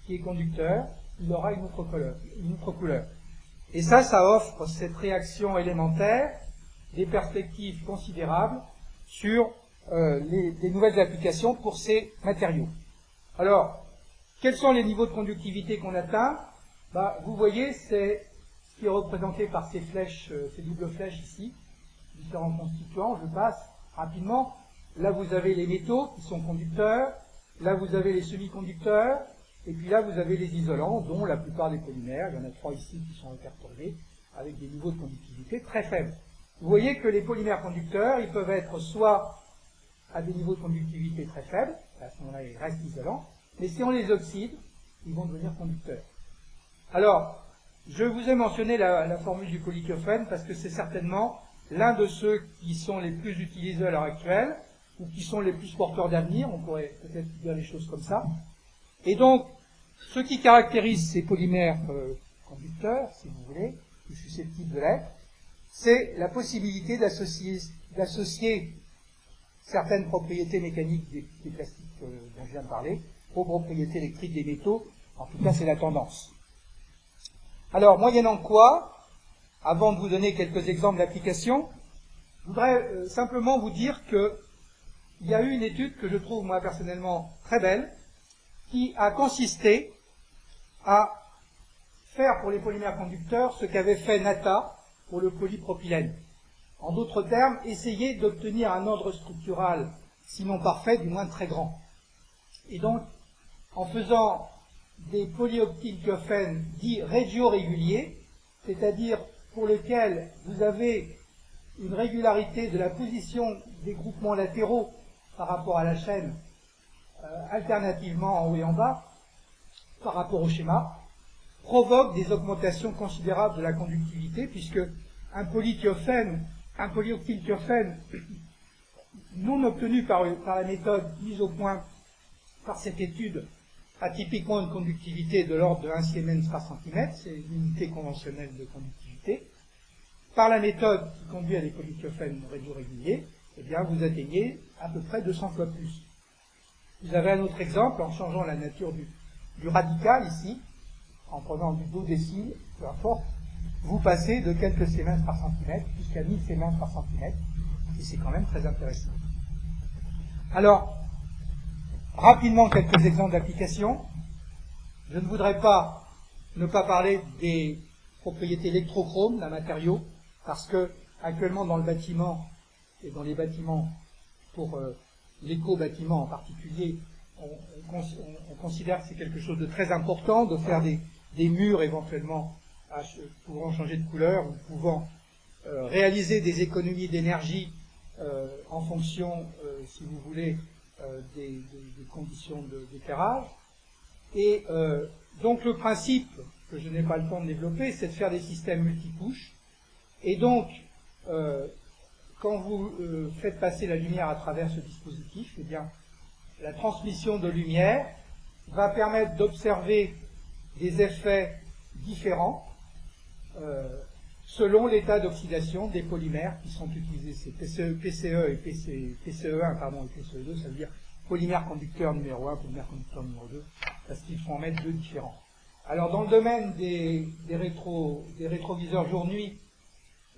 qui est conducteur, il aura une autre couleur. Une autre couleur. Et ça, ça offre cette réaction élémentaire des perspectives considérables sur euh, les, nouvelles applications pour ces matériaux. Alors, quels sont les niveaux de conductivité qu'on atteint? Bah, Vous voyez, c'est ce qui est représenté par ces flèches, euh, ces doubles flèches ici, différents constituants. Je passe rapidement. Là, vous avez les métaux qui sont conducteurs. Là, vous avez les semi-conducteurs. Et puis là, vous avez les isolants, dont la plupart des polymères. Il y en a trois ici qui sont interpolés, avec des niveaux de conductivité très faibles. Vous voyez que les polymères conducteurs, ils peuvent être soit à des niveaux de conductivité très faibles, à ce moment-là, ils restent isolants, mais si on les oxyde, ils vont devenir conducteurs. Alors, je vous ai mentionné la, formule du polytiophène parce que c'est certainement l'un de ceux qui sont les plus utilisés à l'heure actuelle, ou qui sont les plus porteurs d'avenir, on pourrait peut-être dire les choses comme ça. Et donc, ce qui caractérise ces polymères euh, conducteurs, si vous voulez, ou susceptibles de l'être, c'est la possibilité d'associer certaines propriétés mécaniques des, plastiques euh, dont je viens de parler aux propriétés électriques des métaux. En tout cas, c'est la tendance. Alors, moyennant quoi, avant de vous donner quelques exemples d'application, je voudrais euh, simplement vous dire qu'il y a eu une étude que je trouve, moi, personnellement, très belle, qui a consisté à faire pour les polymères conducteurs ce qu'avait fait Nata pour le polypropylène. En d'autres termes, essayer d'obtenir un ordre structural, sinon parfait, du moins très grand. Et donc, en faisant des polyoctyltiophènes dits régio-réguliers, c'est-à-dire pour lesquels vous avez une régularité de la position des groupements latéraux par rapport à la chaîne, euh, alternativement en haut et en bas, par rapport au schéma, provoque des augmentations considérables de la conductivité, puisque un polyoctylthiophène non obtenu par, la méthode mise au point par cette étude a typiquement une conductivité de l'ordre de 1 siemens par centimètre, c'est l'unité conventionnelle de conductivité. Par la méthode qui conduit à des polythiophènes réguliers, eh bien, vous atteignez à peu près 200 fois plus. Vous avez un autre exemple en changeant la nature du, radical ici en prenant du dos décile, peu importe, vous passez de quelques Siemens par centimètre jusqu'à 1000 Siemens par centimètre, et c'est quand même très intéressant. Alors, rapidement quelques exemples d'application. Je ne voudrais pas ne pas parler des propriétés électrochromes d'un matériau, parce que actuellement dans le bâtiment et dans les bâtiments, pour euh, l'éco-bâtiment en particulier, on, considère que c'est quelque chose de très important de faire des, des murs éventuellement pouvant changer de couleur ou pouvant euh, réaliser des économies d'énergie euh, en fonction, si vous voulez, des, conditions d'éclairage. Et donc le principe, que je n'ai pas le temps de développer, c'est de faire des systèmes multicouches. Et donc, quand vous faites passer la lumière à travers ce dispositif, eh bien, la transmission de lumière va permettre d'observer des effets différents euh, selon l'état d'oxydation des polymères qui sont utilisés. C'est PCE, PCE et PCE1 pardon, et PCE2, ça veut dire polymère conducteur numéro 1, polymère conducteur numéro 2, parce qu'il faut en mettre deux différents. Alors dans le domaine des, des, rétro, des rétroviseurs jour-nuit,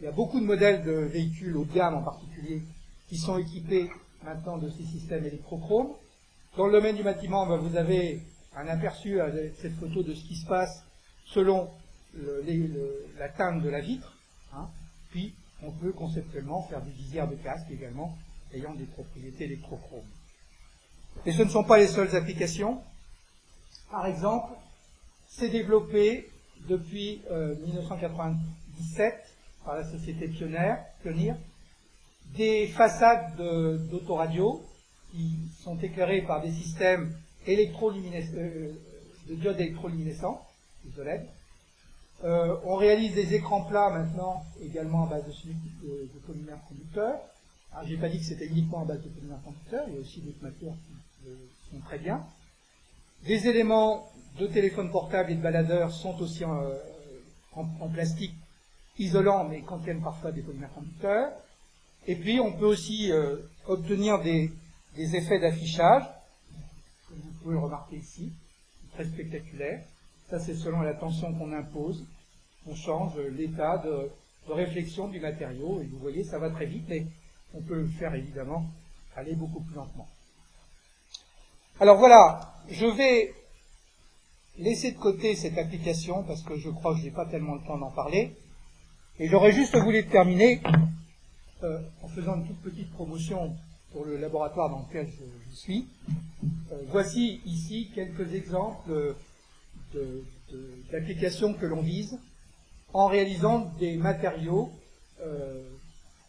il y a beaucoup de modèles de véhicules haut de gamme en particulier qui sont équipés maintenant de ces systèmes électrochromes. Dans le domaine du bâtiment, ben, vous avez un aperçu à cette photo de ce qui se passe selon la teinte de la vitre. Hein. Puis, on peut conceptuellement faire des visières de casque également, ayant des propriétés électrochromes. Et ce ne sont pas les seules applications. Par exemple, c'est développé depuis 1997 euh, par la société Pionnière, Pionnier, des façades d'autoradio qui sont éclairées par des systèmes euh, de diodes électroluminescents, des OLED. Euh, on réalise des écrans plats maintenant, également à base de, de, de polymères conducteurs. Alors, j'ai pas dit que c'était uniquement à base de polymères conducteurs, il y a aussi d'autres matières qui sont très bien. Des éléments de téléphone portable et de baladeurs sont aussi en, en plastique isolants, mais contiennent parfois des polymères conducteurs. Et puis, on peut aussi euh, obtenir des, effets d'affichage, comme vous pouvez le remarquer ici, très spectaculaire. Ça, c'est selon la tension qu'on impose. On change l'état de, réflexion du matériau. Et vous voyez, ça va très vite, mais on peut le faire évidemment aller beaucoup plus lentement. Alors voilà, je vais laisser de côté cette application parce que je crois que je n'ai pas tellement le temps d'en parler. Et j'aurais juste voulu terminer euh, en faisant une toute petite promotion pour le laboratoire dans lequel je, suis. Euh, voici ici quelques exemples d'applications que l'on vise en réalisant des matériaux euh,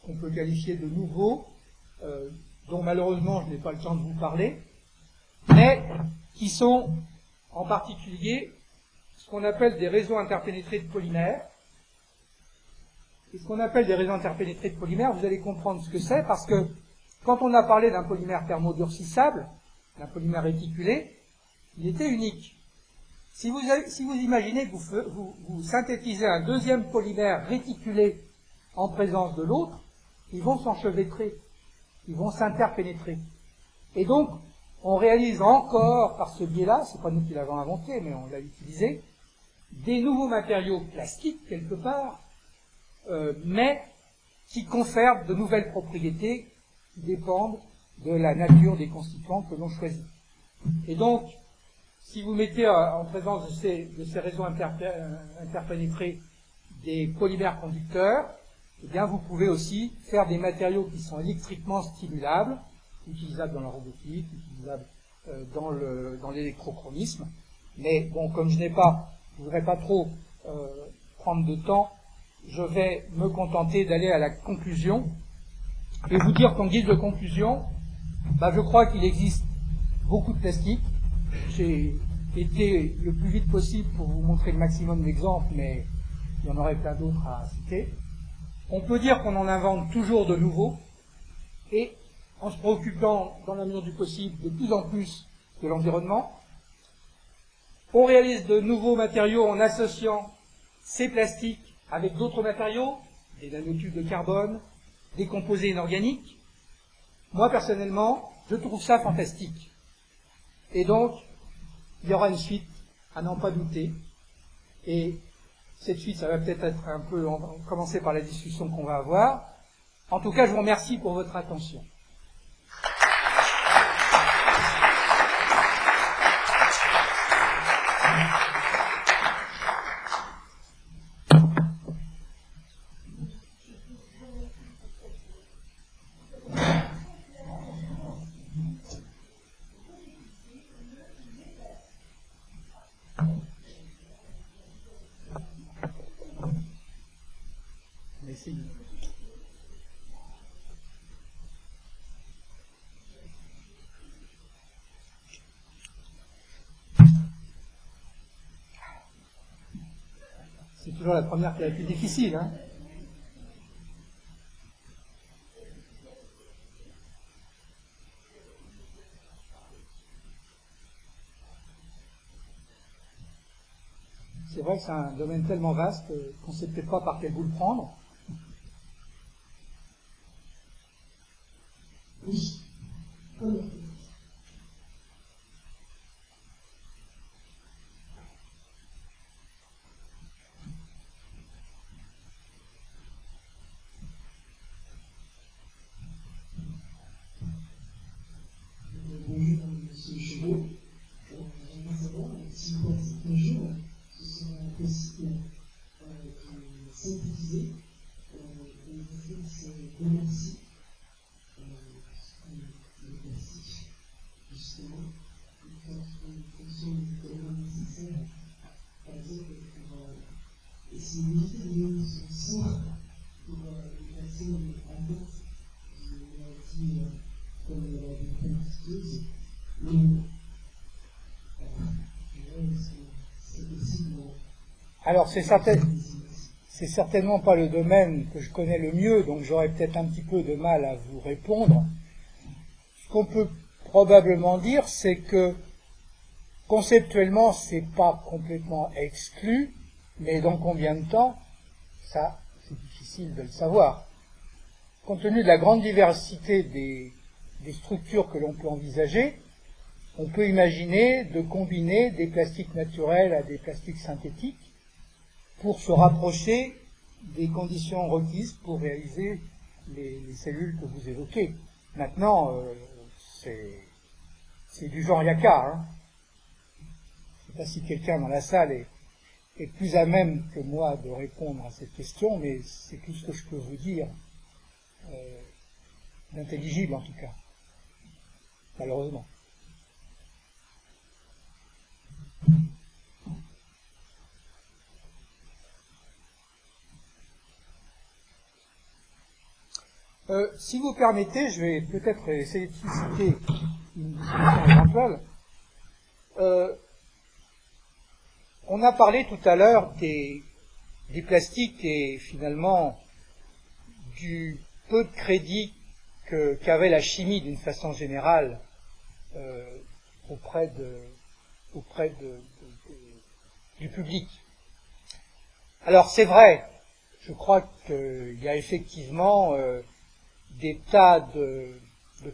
qu'on peut qualifier de nouveaux, dont malheureusement je n'ai pas le temps de vous parler, mais qui sont en particulier ce qu'on appelle des réseaux interpénétrés de polymères, et ce qu'on appelle des réseaux interpénétrés de polymères, vous allez comprendre ce que c'est, parce que quand on a parlé d'un polymère thermodurcissable, d'un polymère réticulé, il était unique. Si vous, imaginez que vous, vous, synthétisez un deuxième polymère réticulé en présence de l'autre, ils vont s'enchevêtrer, ils vont s'interpénétrer. Et donc, on réalise encore par ce biais-là, c'est pas nous qui l'avons inventé, mais on l'a utilisé, des nouveaux matériaux plastiques quelque part, euh, mais qui conservent de nouvelles propriétés qui dépendent de la nature des constituants que l'on choisit. Et donc, si vous mettez euh, en présence de ces, réseaux euh, interpénétrés des polymères conducteurs, eh bien, vous pouvez aussi faire des matériaux qui sont électriquement stimulables, utilisables dans la robotique, utilisables dans l'électrochromisme. Mais bon, comme je n'ai pas, je voudrais pas trop prendre de temps, je vais me contenter d'aller à la conclusion et vous dire qu'en guise de conclusion, bah, je crois qu'il existe beaucoup de plastique. J'ai été le plus vite possible pour vous montrer le maximum d'exemples, mais il y en aurait plein d'autres à citer. On peut dire qu'on en invente toujours de nouveaux, et en se préoccupant, dans la mesure du possible, de plus en plus de l'environnement. On réalise de nouveaux matériaux en associant ces plastiques avec d'autres matériaux, des nanotubes de carbone, des composés inorganiques. Moi, personnellement, je trouve ça fantastique. Et donc, il y aura une suite, à n'en pas douter. Et cette suite, ça va peut-être être un peu, on commencer par la discussion qu'on va avoir. En tout cas, je vous remercie pour votre attention. La première qui est la plus difficile. Hein. C'est vrai que c'est un domaine tellement vaste qu'on ne sait peut-être pas par quel bout le prendre. Oui. Alors c'est certainement pas le domaine que je connais le mieux, donc j'aurais peut-être un petit peu de mal à vous répondre. Ce qu'on peut probablement dire, c'est que conceptuellement, c'est pas complètement exclu, mais dans combien de temps, ça, c'est difficile de le savoir. Compte tenu de la grande diversité des, des structures que l'on peut envisager, on peut imaginer de combiner des plastiques naturels à des plastiques synthétiques pour se rapprocher des conditions requises pour réaliser les, cellules que vous évoquez. Maintenant, euh, c'est du genre Yaka. Hein. Je ne sais pas si quelqu'un dans la salle est, plus à même que moi de répondre à cette question, mais c'est tout ce que je peux vous dire, euh, d'intelligible en tout cas, malheureusement. Euh, si vous permettez, je vais peut-être essayer de susciter une discussion éventuelle. Euh, on a parlé tout à l'heure des, plastiques et finalement du peu de crédit qu'avait la chimie d'une façon générale euh, auprès, auprès du public. Alors c'est vrai, je crois qu'il y a effectivement des tas de,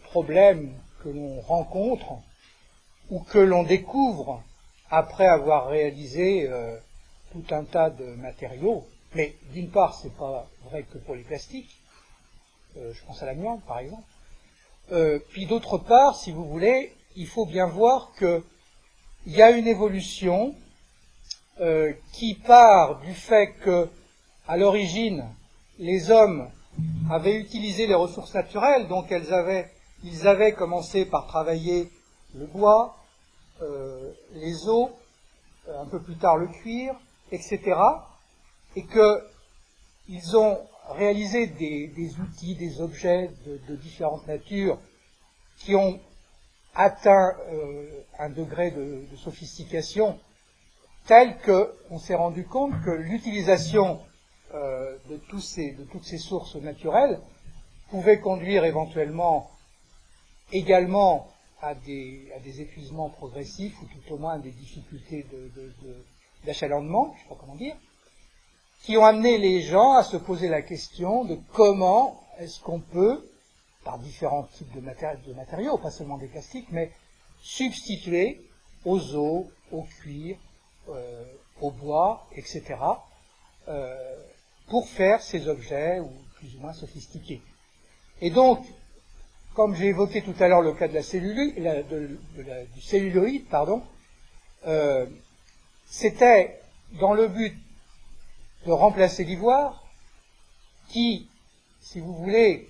problèmes que l'on rencontre ou que l'on découvre après avoir réalisé euh, tout un tas de matériaux. Mais d'une part, ce n'est pas vrai que pour les plastiques. Euh, je pense à l'amiante, par exemple. Euh, puis d'autre part, si vous voulez, il faut bien voir qu'il y a une évolution qui part du fait que, à l'origine, les hommes avaient utilisé les ressources naturelles, donc elles avaient, ils avaient commencé par travailler le bois, euh, les eaux, euh, un peu plus tard le cuir, etc. Et qu'ils ont réalisé des, outils, des objets de, différentes natures qui ont atteint euh, un degré de, de sophistication tel qu'on s'est rendu compte que l'utilisation euh, de, toutes ces sources naturelles pouvait conduire éventuellement également à des, épuisements progressifs ou tout au moins des difficultés d'achalandement, je ne sais pas comment dire, qui ont amené les gens à se poser la question de comment est-ce qu'on peut, par différents types de, matériaux, pas seulement des plastiques, mais substituer aux eaux, au cuir, euh, au bois, etc., pour faire ces objets ou plus ou moins sophistiqués. Et donc, comme j'ai évoqué tout à l'heure le cas de la du celluloïde, pardon, euh, c'était dans le but de remplacer l'ivoire, qui, si vous voulez,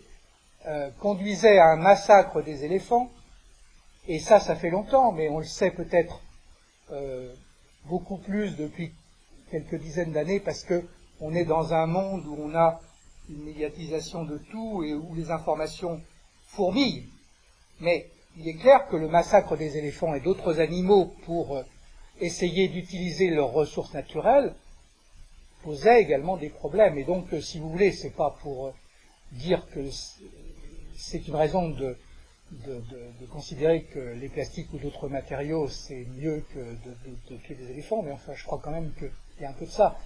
euh, conduisait à un massacre des éléphants, et ça, ça fait longtemps, mais on le sait peut-être euh, beaucoup plus depuis quelques dizaines d'années, parce que on est dans un monde où on a une médiatisation de tout et où les informations fourmillent. Mais il est clair que le massacre des éléphants et d'autres animaux pour euh, essayer d'utiliser leurs ressources naturelles posait également des problèmes. Et donc, euh, si vous voulez, c'est pas pour euh, dire que c'est une raison de, considérer que les plastiques ou d'autres matériaux, c'est mieux que de, tuer des éléphants, mais enfin, je crois quand même qu'il y a un peu de ça.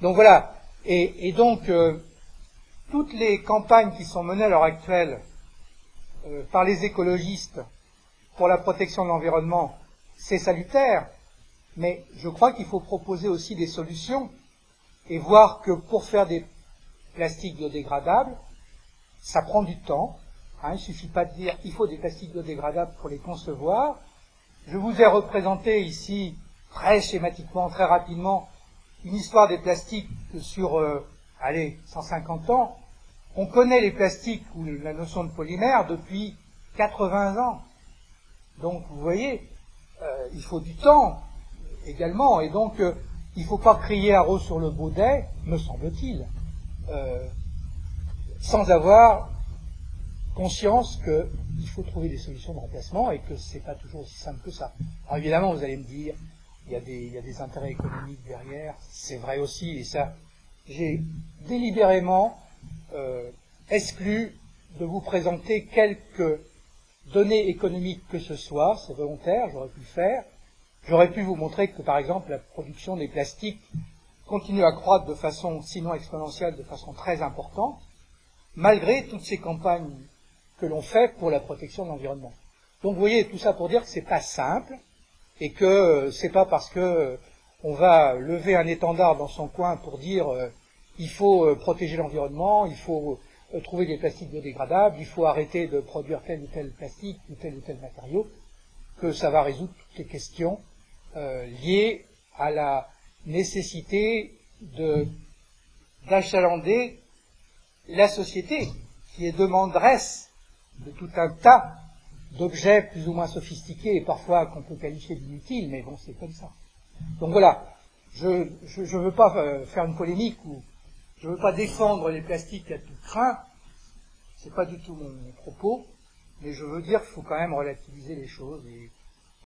Donc voilà. Et, donc, euh, toutes les campagnes qui sont menées à l'heure actuelle euh, par les écologistes pour la protection de l'environnement, c'est salutaire, mais je crois qu'il faut proposer aussi des solutions et voir que pour faire des plastiques biodégradables, ça prend du temps. Hein, il ne suffit pas de dire qu'il faut des plastiques biodégradables pour les concevoir. Je vous ai représenté ici très schématiquement, très rapidement, une histoire des plastiques sur, euh, allez, 150 ans, On connaît les plastiques ou la notion de polymère depuis 80 ans. Donc, vous voyez, euh, il faut du temps également, et donc euh, il ne faut pas crier à rose sur le baudet, me semble-t-il, sans avoir conscience qu'il faut trouver des solutions de remplacement et que ce n'est pas toujours aussi simple que ça. Alors évidemment, vous allez me dire, il y a des, intérêts économiques derrière, c'est vrai aussi, et ça, j'ai délibérément euh, exclu de vous présenter quelques données économiques que ce soit, c'est volontaire, j'aurais pu le faire. J'aurais pu vous montrer que, par exemple, la production des plastiques continue à croître de façon, sinon exponentielle, de façon très importante, malgré toutes ces campagnes que l'on fait pour la protection de l'environnement. Donc, vous voyez, tout ça pour dire que c'est pas simple, et que euh, c'est pas parce que euh, on va lever un étendard dans son coin pour dire euh, il faut protéger l'environnement, il faut trouver des plastiques biodégradables, il faut arrêter de produire tel ou tel plastique ou tel ou tel matériau, que ça va résoudre toutes les questions liées à la nécessité d'achalander la société qui est demanderesse de tout un tas d'objets plus ou moins sophistiqués et parfois qu'on peut qualifier d'inutiles, mais bon, c'est comme ça. Donc voilà, je ne veux pas euh, faire une polémique ou je ne veux pas défendre les plastiques à tout craint, c'est pas du tout mon, propos, mais je veux dire qu'il faut quand même relativiser les choses et